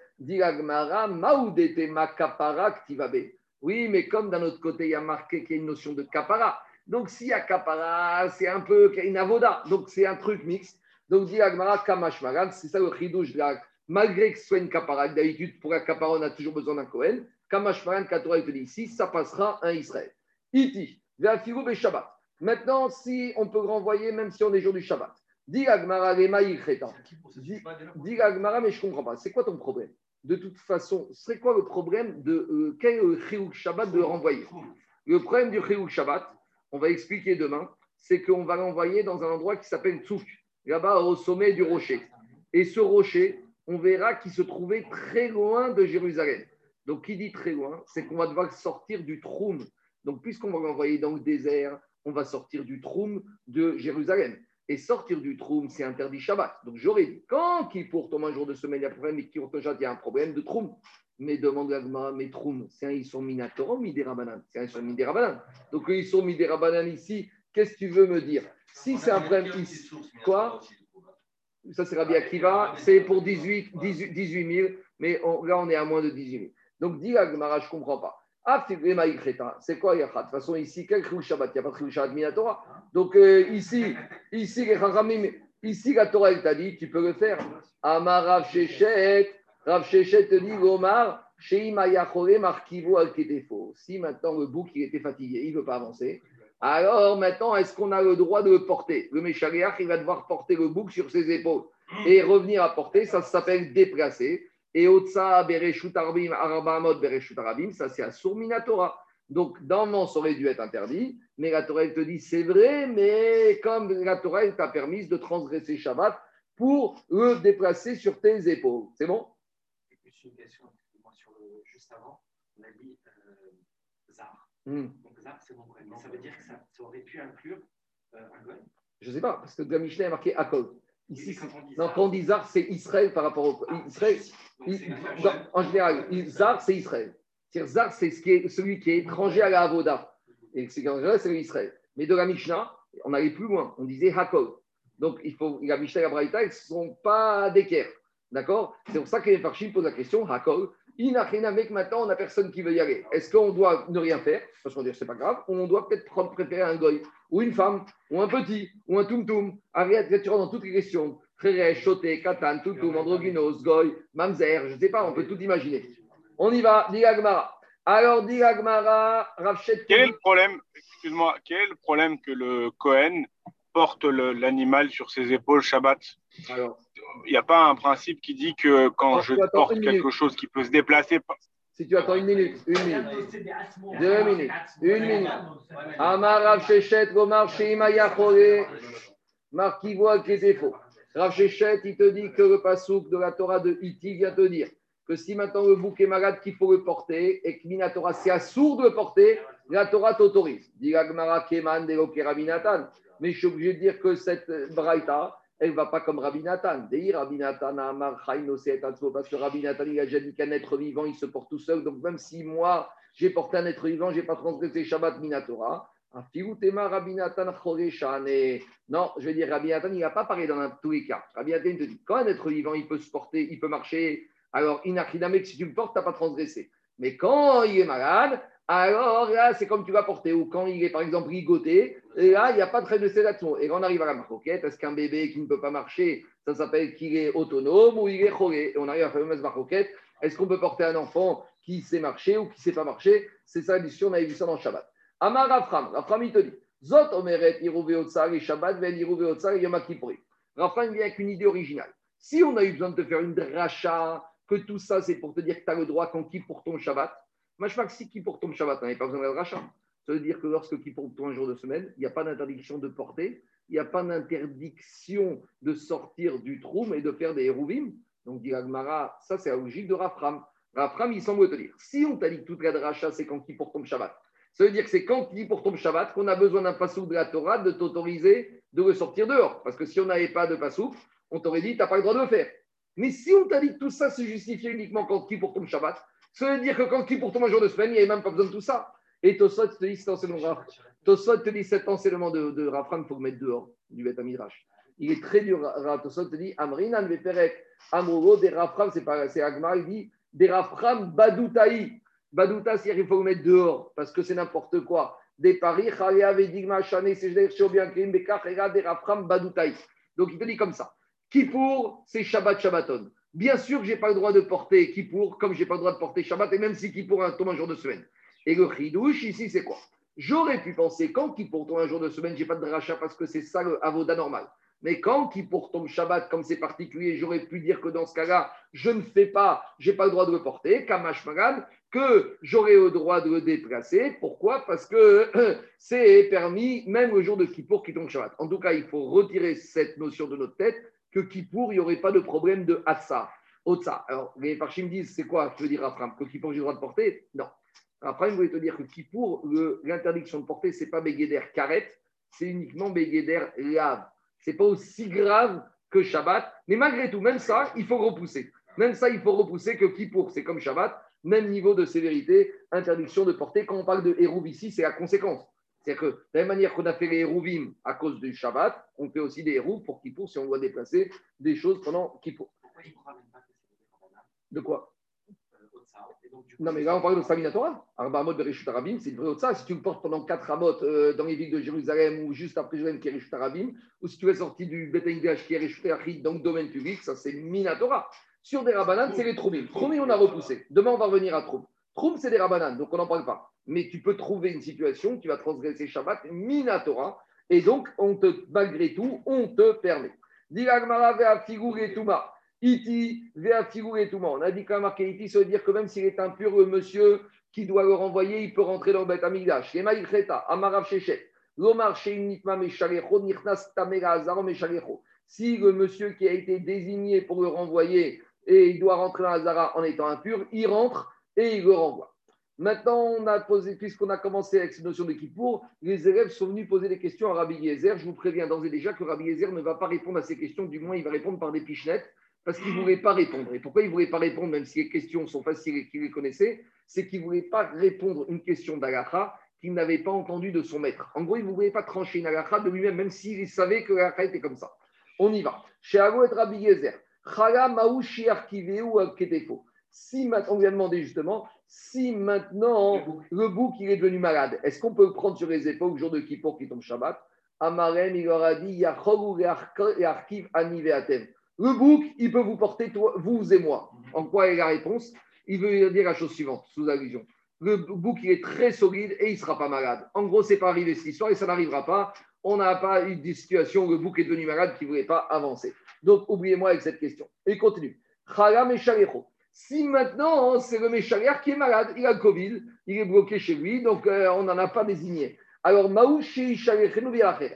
Oui, mais comme d'un autre côté, il y a marqué qu'il y a une notion de kapara. Donc, s'il y a kapara, c'est un peu une avoda. Donc, c'est un truc mixte. Donc, dit Kamashmaran, c'est ça le chidouche la malgré que ce soit une capara, d'habitude, pour un capara, on a toujours besoin d'un Kohen. Kamashmaran, Katora, il te dit ici, ça passera un Israël. Iti, Shabbat. Maintenant, si on peut renvoyer, même si on est jour du Shabbat. Dis Agmara, Dis Agmara, mais je ne comprends pas. C'est quoi ton problème De toute façon, c'est quoi le problème de euh, quel Shabbat de renvoyer Le problème du Chiyuk Shabbat, on va expliquer demain, c'est qu'on va l'envoyer dans un endroit qui s'appelle Tsouk, là-bas au sommet du rocher. Et ce rocher, on verra qu'il se trouvait très loin de Jérusalem. Donc, qui dit très loin, c'est qu'on va devoir sortir du Troum. Donc, puisqu'on va l'envoyer dans le désert, on va sortir du Troum de Jérusalem. Et sortir du Troum, c'est interdit Shabbat. Donc, j'aurais dit, quand qui pour tomber un jour de semaine, il y a un problème, qui il y a un problème de Troum. Mais demande à mais Troum, c'est un Isson Minator Midérabanan. C'est un Isson Midérabanan. Donc, ils sont Midérabanan ici, qu'est-ce que tu veux me dire? Si c'est un problème ici, quoi? Ça c'est Rabbi Akiva, c'est pour 18, 18, 000, mais là on est à moins de 18 000. Donc dis Agmara, je ne comprends pas. Ah, c'est quoi De toute façon, ici, quel Shabbat? Il n'y a pas de Khil Shabbat Minatora. Donc euh, ici, ici, ici, la Torah, elle t'a dit, tu peux le faire. Amar Rav Shechet, Rav Shechet te dit, Gomar, Markivo al Si maintenant le bouc il était fatigué, il ne veut pas avancer, alors maintenant, est-ce qu'on a le droit de le porter? Le Méchariach, il va devoir porter le bouc sur ses épaules et revenir à porter, ça s'appelle déplacer. Et Otsa Bereshut Arabim, Arabamot Bereshut Arabim, ça c'est à Sourminatora. Donc, dans le ça aurait dû être interdit, mais la Torah, elle te dit c'est vrai, mais comme la Torah, elle t'a permis de transgresser Shabbat pour le déplacer sur tes épaules. C'est bon? Et puis, une question, sur le, juste avant, on a dit euh, Zar. Hmm c'est bon Mais ça veut dire que ça, ça aurait pu inclure euh, un Goy? Je ne sais pas, parce que la Mishnah, a marqué Akol. Ici, quand on dit Zar, c'est Israël par rapport au. Ah, Israël, en général, Zar, c'est Israël. C'est-à-dire, Zar, c'est ce qui est, celui qui est étranger à la Avoda. Et c'est en général, c'est Israël. Mais de la Mishnah, on allait plus loin. On disait Hakol. Donc, il faut, la Mishnah et la Braïta, ils ne sont pas d'équerre. D'accord? C'est pour ça que les Farshim posent la question Hakol. Inachinamek, maintenant, on n'a personne qui veut y aller. Est-ce qu'on doit ne rien faire? Parce qu'on dit c'est pas grave. Ou on doit peut-être préférer un goy, ou une femme, ou un petit, ou un tum-tum. Arrête, tu dans toutes les questions. Frère, choté, katan, tum-tum, androgynos, goy, mamzer, je ne sais pas, on peut tout imaginer. On y va, dit Agmara. Alors, dit Agmara, Rafchet. Quel est le problème, excuse-moi, quel est le problème que le Cohen porte l'animal sur ses épaules Shabbat? Alors, il n'y a pas un principe qui dit que quand je porte quelque chose qui peut se déplacer. Si tu attends une minute, une minute, deux minutes, une minute. Amar Rav Shechet, Gomar Sheimaya Chore, Marquivoa qui faux. Rav Shechet, il te dit que le pasouk de la Torah de Iti vient te dire que si maintenant le bouc est malade, qu'il faut le porter, et que Minatora, c'est assourd de le porter, la Torah t'autorise. Dit Keman. Mais je suis obligé de dire que cette braïta, elle ne va pas comme Rabbi Nathan. Rabbi Nathan parce que Rabbi Nathan, il a déjà dit qu'un être vivant, il se porte tout seul. Donc même si moi, j'ai porté un être vivant, je n'ai pas transgressé Shabbat Minatora. Non, je veux dire, Rabbi Nathan, il n'a pas parlé dans tous les cas. Rabbi Nathan te dit, quand un être vivant, il peut se porter, il peut marcher, alors que si tu le portes, tu n'as pas transgressé. Mais quand il est malade, alors là, c'est comme tu vas porter. Ou quand il est, par exemple, ligoté, et là, il n'y a pas de sédation. Et quand on arrive à la marcoquette, est-ce qu'un bébé qui ne peut pas marcher, ça s'appelle qu'il est autonome ou il est choré Et on arrive à la fameuse marcoquette. Est-ce qu'on peut porter un enfant qui sait marcher ou qui ne sait pas marcher C'est ça la discussion, on a vu ça dans le Shabbat. Amar Rafram, Rafram, il te dit Zot omeret et Shabbat, ven et Yom Rafram vient avec une idée originale. Si on a eu besoin de te faire une dracha, que tout ça, c'est pour te dire que tu as le droit quand qui pour ton Shabbat, que si qui pour ton Shabbat, n'avait pas besoin de rachat. Ça veut dire que lorsque qui pour un jour de semaine, il n'y a pas d'interdiction de porter, il n'y a pas d'interdiction de sortir du troum et de faire des hérouvim. Donc, dit Agmara, ça c'est la logique de Rafram. Rafram, il semble te dire, si on t'a dit que toute la dracha, c'est quand qui ton Shabbat, ça veut dire que c'est quand qui ton Shabbat qu'on a besoin d'un passou de la Torah de t'autoriser de le sortir dehors. Parce que si on n'avait pas de passou, on t'aurait dit, tu n'as pas le droit de le faire. Mais si on t'a dit que tout ça se justifie uniquement quand qui ton Shabbat, ça veut dire que quand qui ton un jour de semaine, il n'y avait même pas besoin de tout ça. Et Tosot te dit cet enseignement, Tosot te dit cet enseignement de, de Rafram, il faut le mettre dehors du Beth Midrash. Il est très dur. Tosot te dit Amrinan Veperek, Amoro, des Rafram, c'est Agmar, il dit des Rafram Badoutaï. Badouta, c'est-à-dire qu'il faut le mettre dehors parce que c'est n'importe quoi. Des paris, Shobian, Krim, des Rafram Badoutaï. Donc il te dit comme ça. Kippour, c'est Shabbat Shabbaton. Bien sûr que je n'ai pas le droit de porter Kippour, comme je n'ai pas le droit de porter Shabbat, et même si Kippour tombe un jour de semaine. Et le chidouche, ici, c'est quoi? J'aurais pu penser, quand Kippour tombe un jour de semaine, je n'ai pas de rachat parce que c'est ça le avoda normal. Mais quand Kippour tombe Shabbat, comme c'est particulier, j'aurais pu dire que dans ce cas-là, je ne fais pas, je n'ai pas le droit de le porter, Kamash Magan, que j'aurais le droit de le déplacer. Pourquoi? Parce que c'est permis même le jour de Kippour qui tombe Shabbat. En tout cas, il faut retirer cette notion de notre tête que Kippour, il n'y aurait pas de problème de Hatsa. Alors, les Parchim disent c'est quoi? Tu veux dire Afram Que Kippour, j'ai le droit de porter? Non. Après, je voulais te dire que Kippour, l'interdiction de porter, ce n'est pas Begeder Karet, c'est uniquement Begeder Lav. Ce n'est pas aussi grave que Shabbat, mais malgré tout, même ça, il faut repousser. Même ça, il faut repousser que Kippour, c'est comme Shabbat, même niveau de sévérité, interdiction de porter. Quand on parle de Hérouv ici, c'est la conséquence. C'est-à-dire que de la même manière qu'on a fait les Hérouvim à cause du Shabbat, on fait aussi des Hérouv pour Kippour si on doit déplacer des choses pendant Kippour. De quoi? Non, mais là, on parle de Saminatora. Arba Bereshut Arabim, c'est une vraie ça. Si tu le portes pendant 4 Amot euh, dans les villes de Jérusalem ou juste après Jérusalem qui est Arabim, ou si tu es sorti du Betengage qui est Reshut Arabim dans le domaine public, ça c'est Minatora. Sur des Rabanan, c'est les Troumim. Troumim, on a repoussé. Demain, on va revenir à Troum. Troum, c'est des Rabanan, donc on n'en parle pas. Mais tu peux trouver une situation qui va transgresser Shabbat, Minatora, et donc, on te, malgré tout, on te permet. Dilagmara vea et Touma. Iti, vea et Touma. On a dit quand marqué Iti, ça veut dire que même s'il est impur, le monsieur qui doit le renvoyer, il peut rentrer dans le Beth Amigdash. Ilcheta, Amarav Shechet. Lomar Sheinitma Meshalecho, Nirnas Tamera Azarom Meshalecho. Si le monsieur qui a été désigné pour le renvoyer et il doit rentrer dans Azara en étant impur, il rentre et il le renvoie. Maintenant, puisqu'on a commencé avec cette notion de Kippour, les élèves sont venus poser des questions à Rabbi Yezer. Je vous préviens d'ores et déjà que Rabbi Yezer ne va pas répondre à ces questions, du moins il va répondre par des pichenettes, parce qu'il ne voulait pas répondre. Et pourquoi il ne voulait pas répondre, même si les questions sont faciles et qu'il les connaissait? C'est qu'il ne voulait pas répondre une question d'Alacha qu'il n'avait pas entendue de son maître. En gros, il ne voulait pas trancher une Alacha de lui-même, même s'il savait que l'Alacha était comme ça. On y va. Chez Ago et Rabbi Yezer. Si on lui a demandé justement si maintenant le bouc, il est devenu malade, est-ce qu'on peut le prendre sur les épaules le jour de Kippour qui tombe Shabbat? Amarem, il leur a dit Le bouc, il peut vous porter, toi, vous et moi. En quoi est la réponse? Il veut dire la chose suivante, sous allusion. Le bouc, il est très solide et il ne sera pas malade. En gros, c'est pas arrivé cette histoire et ça n'arrivera pas. On n'a pas eu de situation où le bouc est devenu malade qui ne voulait pas avancer. Donc, oubliez-moi avec cette question. Et il continue. Et si maintenant, c'est le Méchaliar qui est malade, il a le Covid, il est bloqué chez lui, donc euh, on n'en a pas désigné. Alors,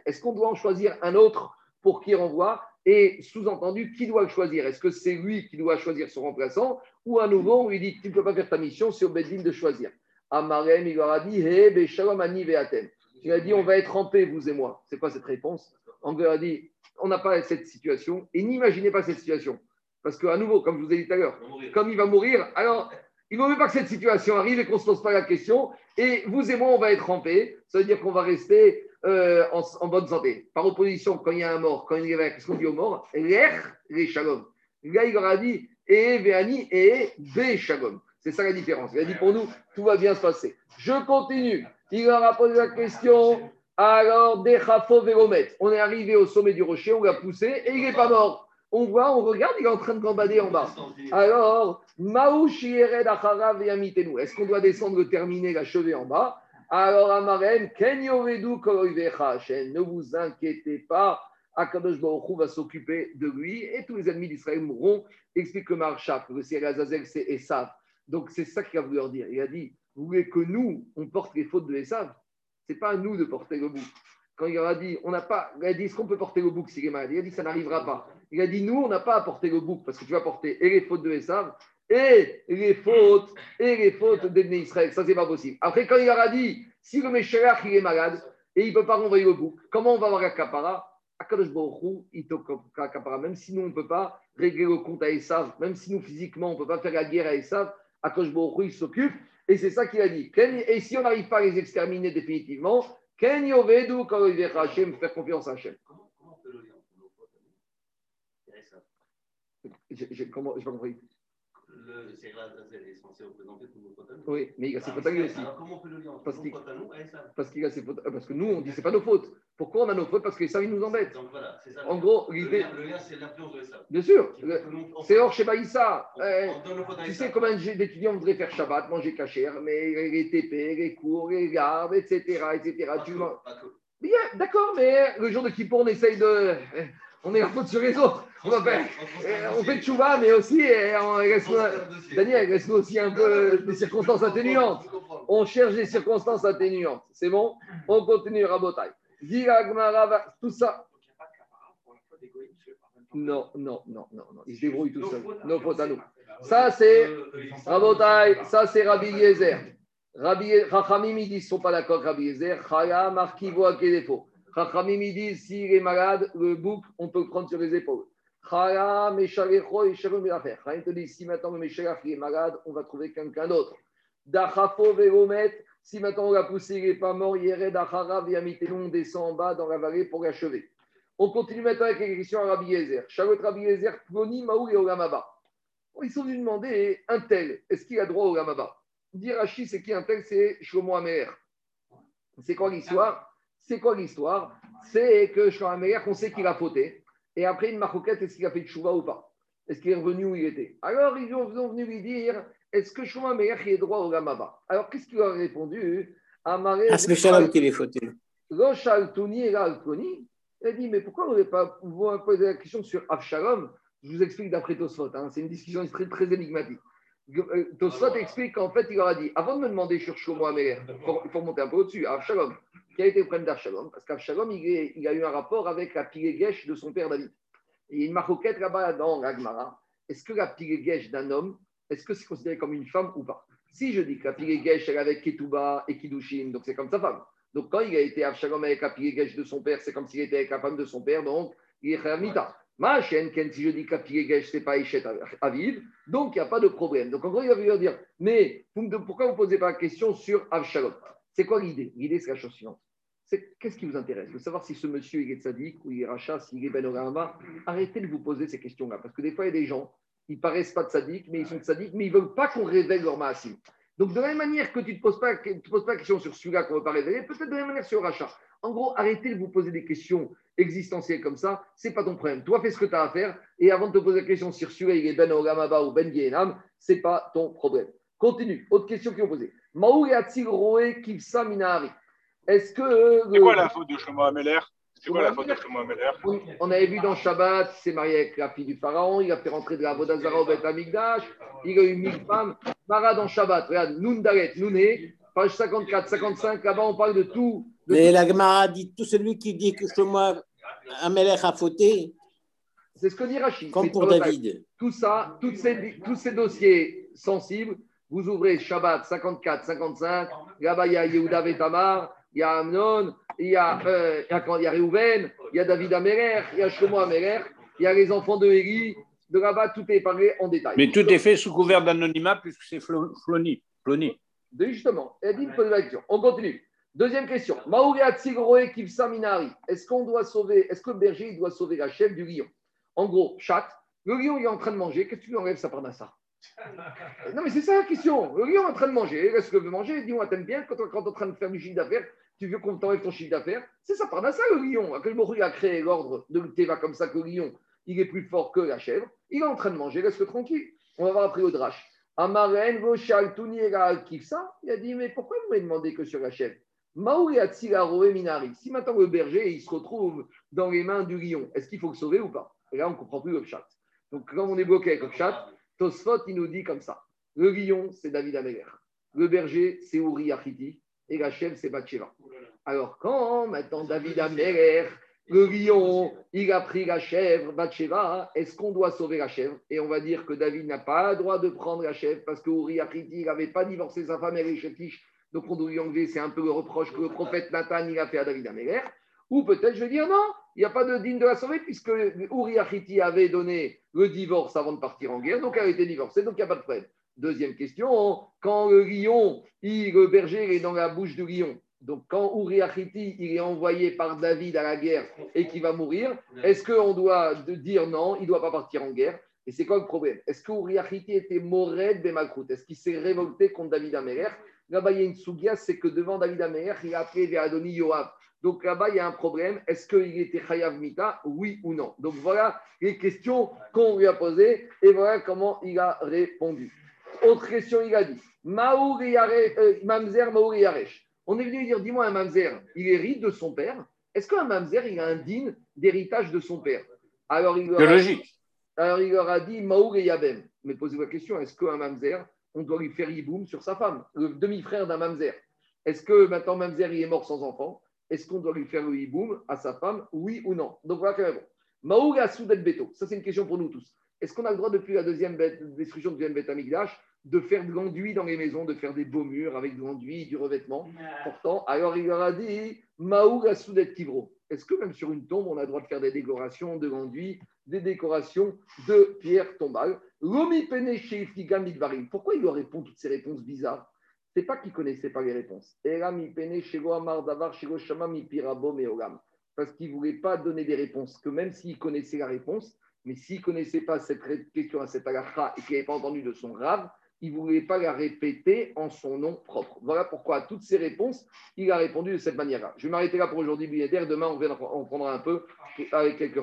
est-ce qu'on doit en choisir un autre pour qui renvoie? Et sous-entendu, qui doit le choisir? Est-ce que c'est lui qui doit choisir son remplaçant Ou à nouveau, on lui dit Tu ne peux pas faire ta mission, c'est au de choisir. Amarem, il leur a dit He, Shalom, Ani, Veatem. Il a dit On va être en paix, vous et moi. C'est quoi cette réponse? On lui a dit On n'a pas cette situation et n'imaginez pas cette situation. Parce qu'à nouveau, comme je vous ai dit tout à l'heure, comme il va mourir, alors il ne vaut mieux pas que cette situation arrive et qu'on ne se pose pas la question. Et vous et moi, on va être en paix. Ça veut dire qu'on va rester euh, en, bonne santé. Par opposition, quand il y a un mort, quand il y a qu'est-ce qu'on dit aux morts L'air, les shalom. Là, il leur a dit et veani et be shalom. C'est ça la différence. Il a dit pour nous, tout va bien se passer. Je continue. Il leur a posé la question. Alors, des vélomètres. On est arrivé au sommet du rocher, on l'a poussé et il n'est pas mort on voit, on regarde, il est en train de gambader en bas. Alors, est-ce qu'on doit descendre, terminer, l'achever en bas? Alors, Amarem, ne vous inquiétez pas, Akadosh Baruch va s'occuper de lui et tous les ennemis d'Israël mourront. Explique que Marshak, le ciel Azazel, c'est Esav. Donc, c'est ça qu'il a voulu leur dire. Il a dit Vous voulez que nous, on porte les fautes de Esav? Ce n'est pas à nous de porter le bout. Quand il a dit On n'a pas. Il a dit Est-ce qu'on peut porter le bouc? S'il est Il a dit Ça n'arrivera pas. Il a dit Nous, on n'a pas à porter le bouc parce que tu vas porter et les fautes de Esav et les fautes et les fautes d'Ebné Israël. Ça, c'est pas possible. Après, quand il leur a dit Si le Meshalach, il est malade et il ne peut pas renvoyer le bouc, comment on va avoir la capara Akadosh il la capara. Même si nous, on ne peut pas régler le compte à Esav, même si nous, physiquement, on ne peut pas faire la guerre à Esav, Akadosh Baruch il s'occupe. Et c'est ça qu'il a dit. Et si on n'arrive pas à les exterminer définitivement, Ken Yovedu, quand il Hachem, faire confiance à Hachem. J'ai pas compris. Le est censé représenter tout Oui, mais il a ses à lui aussi. Alors comment on peut le lire parce, qu parce qu'il a ses. Parce que nous, on dit c'est pas nos fautes. Pourquoi on a nos fautes? Parce que ça, ils nous embête. Donc voilà, c'est ça. En gros, le, lien, le lien, c'est l'influence de ça. Bien sûr. C'est hors chez Baïssa. Eh, tu sais combien d'étudiants voudraient faire Shabbat, manger cachère, mais les TP, les cours, les gardes, etc. etc. tu d'accord, mais le jour de Kippour, on essaye de on est la faute sur les autres. On, fait, on fait tchouva, mais aussi, on reste, Daniel, reste-nous aussi un peu des circonstances atténuantes. On cherche des circonstances atténuantes. C'est bon? On continue, Rabotai. Tout ça. Non, non, non, non, non. Il se débrouille tout seul. Nos fautes à nous. Ça, c'est Rabotai, ça, c'est Rabbi Yezer. Rabbi Rachamim, ils ne sont pas d'accord avec Rabbi Yezer. Chaya, Markivo, Akedefo. Chachamim, ils disent, s'il est malade, le bouc, on peut le prendre sur les épaules. Meshalecho et te dit, si maintenant le Meshalach est malade, on va trouver quelqu'un d'autre. Dachafo Velomet, si maintenant on l'a poussé, il n'est pas mort, Yered Achara, Viamitelon, on descend en bas dans la vallée pour l'achever. On continue maintenant avec les questions à Rabbi Yezer. Shalot Rabbi Yezer, Ploni, Maou et Olamaba. Ils sont venus demander un tel, est-ce qu'il a droit au Olamaba? Dire Rashi, c'est qui un tel? C'est Shlomo Amer. C'est quoi l'histoire? C'est quoi l'histoire? C'est que Shlomo on sait qu'il a fauté. Et après une marcoquette, est-ce qu'il a fait de chouva ou pas? Est-ce qu'il est revenu où il était? Alors, ils sont venus lui dire est-ce que Shlomo Ameler est droit au Gamaba? Alors, qu'est-ce qu'il a répondu? Ah, c'est Shalom qui est fauté. Il a dit mais pourquoi vous n'avez pas posé la question sur Avshalom? Je vous explique d'après Tosfot. Hein, c'est une discussion très, très énigmatique. Euh, Tosfot explique qu'en fait, il leur a dit avant de me demander sur Shlomo Ameler, il faut monter un peu au-dessus, Avshalom quel a été le problème d'Avshalom? Parce qu'Avshalom, il, il, a eu un rapport avec la Pilegesh de son père David. il y a une maroquette là-bas dans l'Agmara. Est-ce que la Pilegesh d'un homme, est-ce que c'est considéré comme une femme ou pas? Si je dis que la Pilegesh, elle est avec Ketouba et Kidushin, donc c'est comme sa femme. Donc quand il a été Avshalom avec la Pilegesh de son père, c'est comme s'il était avec la femme de son père, donc il est Khamita. Ma chaîne, si je dis que la Pilegesh, ce n'est pas Ishet Aviv, donc il n'y a pas de problème. Donc en gros, il va lui dire Mais pourquoi vous ne posez pas la question sur Avshalom? C'est quoi l'idée? L'idée, c'est la chose suivante. C'est qu'est-ce qui vous intéresse? De savoir si ce monsieur est sadique ou il est rachat, s'il est ben Arrêtez de vous poser ces questions-là. Parce que des fois, il y a des gens, ils paraissent pas de mais ils sont sadiques, mais ils ne veulent pas qu'on révèle leur maasim. Donc, de la même manière que tu ne te poses pas, te poses pas la question sur celui-là qu'on ne veut pas révéler, peut-être de la même manière sur le rachat. En gros, arrêtez de vous poser des questions existentielles comme ça, c'est pas ton problème. Toi, fais ce que tu as à faire, et avant de te poser la question sur celui-là, il est Ben Ogamaba ou Ben Yenam, c'est pas ton problème. Continue. Autre question qui ont posée. Est-ce que. C'est quoi la faute de Shlomo Ameler? C'est quoi la faute de Shlomo Ameler On avait vu dans Shabbat, c'est marié avec la fille du pharaon, il a fait rentrer de la Vodazara au Beth Amigdash, il a eu mille femmes. Mara dans Shabbat, regarde, Nundaret, Nouné, page 54, 55, là-bas on parle de tout. Mais la Gemara dit tout celui qui dit que Shlomo Ameler a fauté, C'est ce que dit Rachid. Comme pour David. Tout ça, tous ces dossiers sensibles, vous ouvrez Shabbat 54, 55, là-bas il y a Yehuda Vetamar, il y a Amnon, il y a, euh, il y a, Reuven, il y a David Améler, il y a Shlomo Améler, il y a les enfants de Élie. De là-bas, tout est parlé en détail. Mais tout est fait sous couvert d'anonymat puisque c'est Floni. Floni. Justement. On continue. Deuxième question. Est-ce qu'on doit sauver, est-ce que le berger doit sauver la chèvre du lion? En gros, chat, le lion il est en train de manger, qu'est-ce que tu lui enlèves ça par ça Non, mais c'est ça la question. Le lion est en train de manger, est-ce que veut manger? Dis-moi, t'aimes bien quand, quand tu es en train de faire du chiffre d'affaires, tu veux qu'on t'enlève ton chiffre d'affaires? C'est ça par ça le lion. Il a créé l'ordre de Teva comme ça que le lion, il est plus fort que la chèvre. Il est en train de manger, laisse-le tranquille. On va voir après au drache. Amaren, Goshal, Tuniera, Kifsa, il a dit Mais pourquoi vous m'avez demandé que sur la chèvre? Minari. Si maintenant le berger il se retrouve dans les mains du lion, est-ce qu'il faut le sauver ou pas? Et là, on ne comprend plus le chat. Donc, quand on est bloqué avec le chat, Tosfot, il nous dit comme ça le lion, c'est David Améler. Le berger, c'est Uri Achiti. Et la chèvre, c'est Bathsheba. Alors, quand maintenant David Améler le lion, il a pris la chèvre, Bathsheba, est-ce qu'on doit sauver la chèvre? Et on va dire que David n'a pas le droit de prendre la chèvre parce que Uri il n'avait pas divorcé sa femme, elle est donc on doit lui enlever, c'est un peu le reproche que le prophète Nathan il a fait à David Améler. Ou peut-être je vais dire non, il n'y a pas de digne de la sauver puisque Uri avait donné le divorce avant de partir en guerre, donc elle a été divorcée, donc il n'y a pas de problème. Deuxième question, quand le lion, le berger est dans la bouche du lion, donc, quand Uri il est envoyé par David à la guerre et qu'il va mourir, est-ce qu'on doit dire non, il ne doit pas partir en guerre? Et c'est quoi le problème? Est-ce que Uri était Mored Bemakrout Est-ce qu'il s'est révolté contre David Améler? Là-bas, il y a une sougia, c'est que devant David Améler, il a appelé vers Adoni Yoav. Donc là-bas, il y a un problème. Est-ce qu'il était Chayav Mita? Oui ou non? Donc voilà les questions qu'on lui a posées et voilà comment il a répondu. Autre question, il a dit euh, Mamzer Maouri Yaresh. On est venu dire, dis-moi, un mamzer, il hérite de son père. Est-ce qu'un mamzer, il a un din d'héritage de son père? Alors il, leur a, alors il leur a dit, Maour et Yabem. Mais posez-vous la question, est-ce qu'un mamzer, on doit lui faire yiboum sur sa femme, le demi-frère d'un mamzer? Est-ce que maintenant mamzer, il est mort sans enfant? Est-ce qu'on doit lui faire le yiboum à sa femme, oui ou non? Donc voilà quand même. Maour Beto. Ça, c'est une question pour nous tous. Est-ce qu'on a le droit, depuis la deuxième destruction du deuxième bête Amigdash, de faire de l'enduit dans les maisons, de faire des beaux murs avec de l'enduit, du revêtement. Pourtant, alors il leur a dit Maouga Soudet Kivro. Est-ce que même sur une tombe, on a le droit de faire des décorations de l'enduit, des décorations de pierre tombale Lomi Pourquoi il leur répond toutes ces réponses bizarres C'est pas qu'il ne connaissait pas les réponses. Parce qu'il ne voulait pas donner des réponses, que même s'il connaissait la réponse, mais s'il ne connaissait pas cette question à cette halakha et qu'il n'avait pas entendu de son rave, il ne voulait pas la répéter en son nom propre. Voilà pourquoi à toutes ces réponses, il a répondu de cette manière-là. Je vais m'arrêter là pour aujourd'hui, Demain, on, on prendra un peu avec quelques